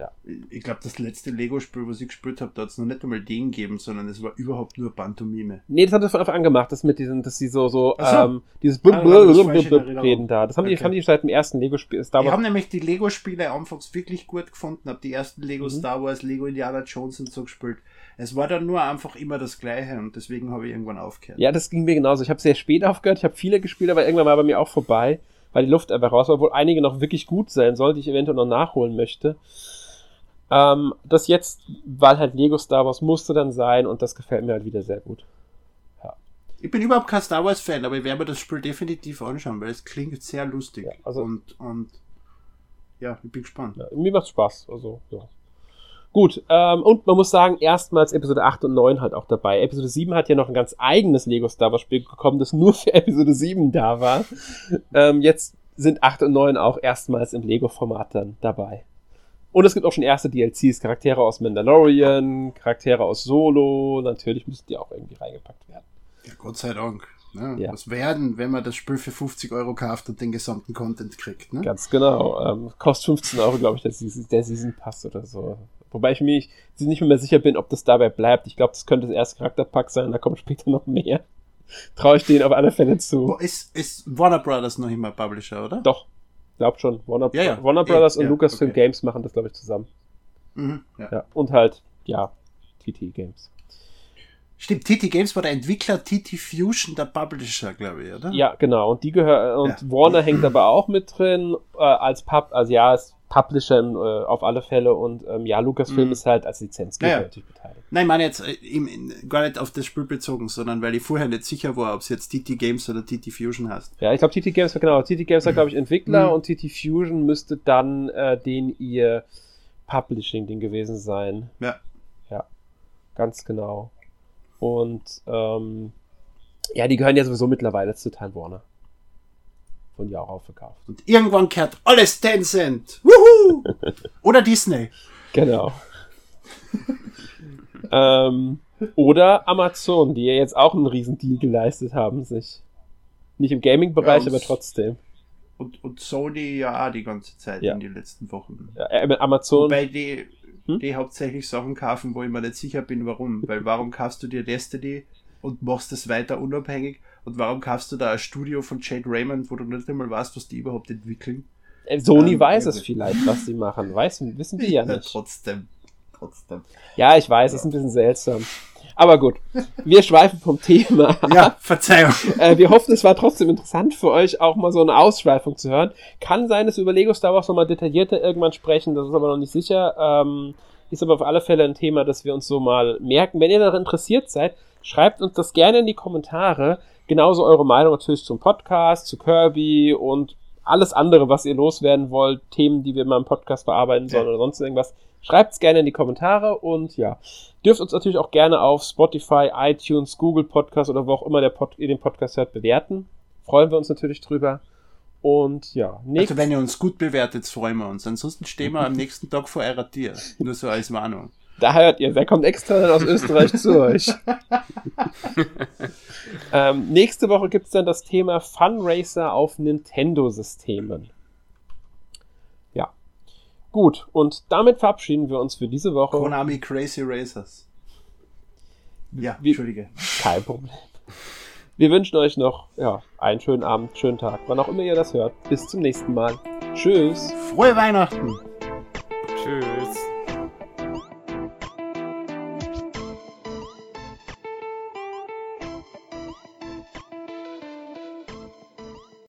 Ja. Ich glaube, das letzte Lego-Spiel, was ich gespielt habe, da hat es noch nicht einmal den gegeben, sondern es war überhaupt nur Pantomime. Nee, das hat er von Anfang an gemacht, das mit diesen, dass sie so, so, so. Ähm, dieses ah, reden da. Das haben okay. die, haben die seit dem ersten Lego-Spiel. Ich habe nämlich die Lego-Spiele anfangs wirklich gut gefunden, habe die ersten Lego mhm. Star Wars, Lego Indiana Jones und so gespielt. Es war dann nur einfach immer das Gleiche und deswegen habe ich irgendwann aufgehört. Ja, das ging mir genauso. Ich habe sehr spät aufgehört, ich habe viele gespielt, aber irgendwann war bei mir auch vorbei, weil die Luft einfach raus war, obwohl einige noch wirklich gut sein soll, die ich eventuell noch nachholen möchte. Ähm, das jetzt, weil halt Lego Star Wars musste dann sein und das gefällt mir halt wieder sehr gut. Ja. Ich bin überhaupt kein Star Wars Fan, aber ich werde mir das Spiel definitiv anschauen, weil es klingt sehr lustig. Ja, also und, und ja, ich bin gespannt. Ja, mir macht Spaß, also ja. Gut, ähm, und man muss sagen, erstmals Episode 8 und 9 halt auch dabei. Episode 7 hat ja noch ein ganz eigenes Lego Star Wars Spiel bekommen, das nur für [LAUGHS] Episode 7 da war. ähm, jetzt sind 8 und 9 auch erstmals im Lego-Format dann dabei. Und es gibt auch schon erste DLCs, Charaktere aus Mandalorian, Charaktere aus Solo, natürlich müssen die auch irgendwie reingepackt werden. Ja, Gott sei Dank. Ne? Ja. Was werden, wenn man das Spiel für 50 Euro kauft und den gesamten Content kriegt? Ne? Ganz genau. Ähm, kostet 15 Euro, glaube ich, der Season, der Season Pass oder so. Wobei ich mir nicht, nicht mehr sicher bin, ob das dabei bleibt. Ich glaube, das könnte das erste Charakterpack sein, da kommt später noch mehr. Traue ich denen auf alle Fälle zu. Wo Ist, ist Warner Brothers noch immer Publisher, oder? Doch, glaub schon. Warner, Ja, ja. Warner Brothers und ja, Lucasfilm okay. Games machen das, glaube ich, zusammen. Mhm, ja. Ja. Und halt, ja, TT Games. Stimmt, TT Games war der Entwickler, TT Fusion der Publisher, glaube ich, oder? Ja, genau. Und die gehört und Ja. Warner hängt aber auch mit drin äh, als Pub, also ja, ist Publisher äh, auf alle Fälle und ähm, ja, Lucasfilm Mhm. ist halt als Lizenzgeber Ja, ja. natürlich beteiligt. Nein, ich meine jetzt äh, im, in, gar nicht auf das Spiel bezogen, sondern weil ich vorher nicht sicher war, ob es jetzt TT Games oder TT Fusion heißt. Ja, ich glaube, TT Games war genau. TT Games war, glaube ich, Entwickler Mhm. und TT Fusion müsste dann äh, den ihr Publishing-Ding gewesen sein. Ja. Ja, ganz genau. Und ähm, ja, die gehören ja sowieso mittlerweile zu Time Warner. Wurden ja auch aufgekauft. Und irgendwann kehrt alles Tencent. [LAUGHS] Wuhu! oder Disney. Genau. [LAUGHS] ähm, oder Amazon, die ja jetzt auch einen riesen Deal geleistet haben, sich. Nicht im Gaming-Bereich, Ja, aber trotzdem. Und, und Sony ja die ganze Zeit Ja. in den letzten Wochen. Ja, äh, Amazon. Wobei die, Hm? die hauptsächlich Sachen kaufen, wo ich mir nicht sicher bin, warum. Weil warum kaufst du dir Destiny und machst es weiter unabhängig? Und warum kaufst du da ein Studio von Jade Raymond, wo du nicht einmal weißt, was die überhaupt entwickeln? Äh, Sony Ähm, weiß ja, es vielleicht, was sie machen. Weiß, wissen die [LAUGHS] ja nicht. trotzdem. Trotzdem. Ja, ich weiß, ist ein bisschen seltsam. Aber gut, wir schweifen vom Thema. Ja, Verzeihung. Äh, wir hoffen, es war trotzdem interessant für euch, auch mal so eine Ausschweifung zu hören. Kann sein, dass wir über Lego Star Wars nochmal detaillierter irgendwann sprechen, das ist aber noch nicht sicher. Ähm, ist aber auf alle Fälle ein Thema, das wir uns so mal merken. Wenn ihr daran interessiert seid, schreibt uns das gerne in die Kommentare. Genauso eure Meinung natürlich zum Podcast, zu Kirby und alles andere, was ihr loswerden wollt, Themen, die wir mal im Podcast bearbeiten sollen Ja. oder sonst irgendwas. Schreibt es gerne in die Kommentare und ja, dürft uns natürlich auch gerne auf Spotify, iTunes, Google Podcast oder wo auch immer der Pod ihr den Podcast hört, bewerten. Freuen wir uns natürlich drüber. Und ja, nächstes Also wenn ihr uns gut bewertet, freuen wir uns. Ansonsten stehen wir am nächsten Tag vor eurer Tür. Nur so als Warnung. Da hört ihr, wer kommt extra aus Österreich zu [LAUGHS] euch? ähm, nächste Woche gibt's dann das Thema Funracer auf Nintendo-Systemen. Ja. Gut, und damit verabschieden wir uns für diese Woche. Konami Crazy Racers. Ja, Wie- Entschuldige. Kein Problem. Wir wünschen euch noch ja, einen schönen Abend, schönen Tag, wann auch immer ihr das hört. Bis zum nächsten Mal. Tschüss. Frohe Weihnachten! Tschüss.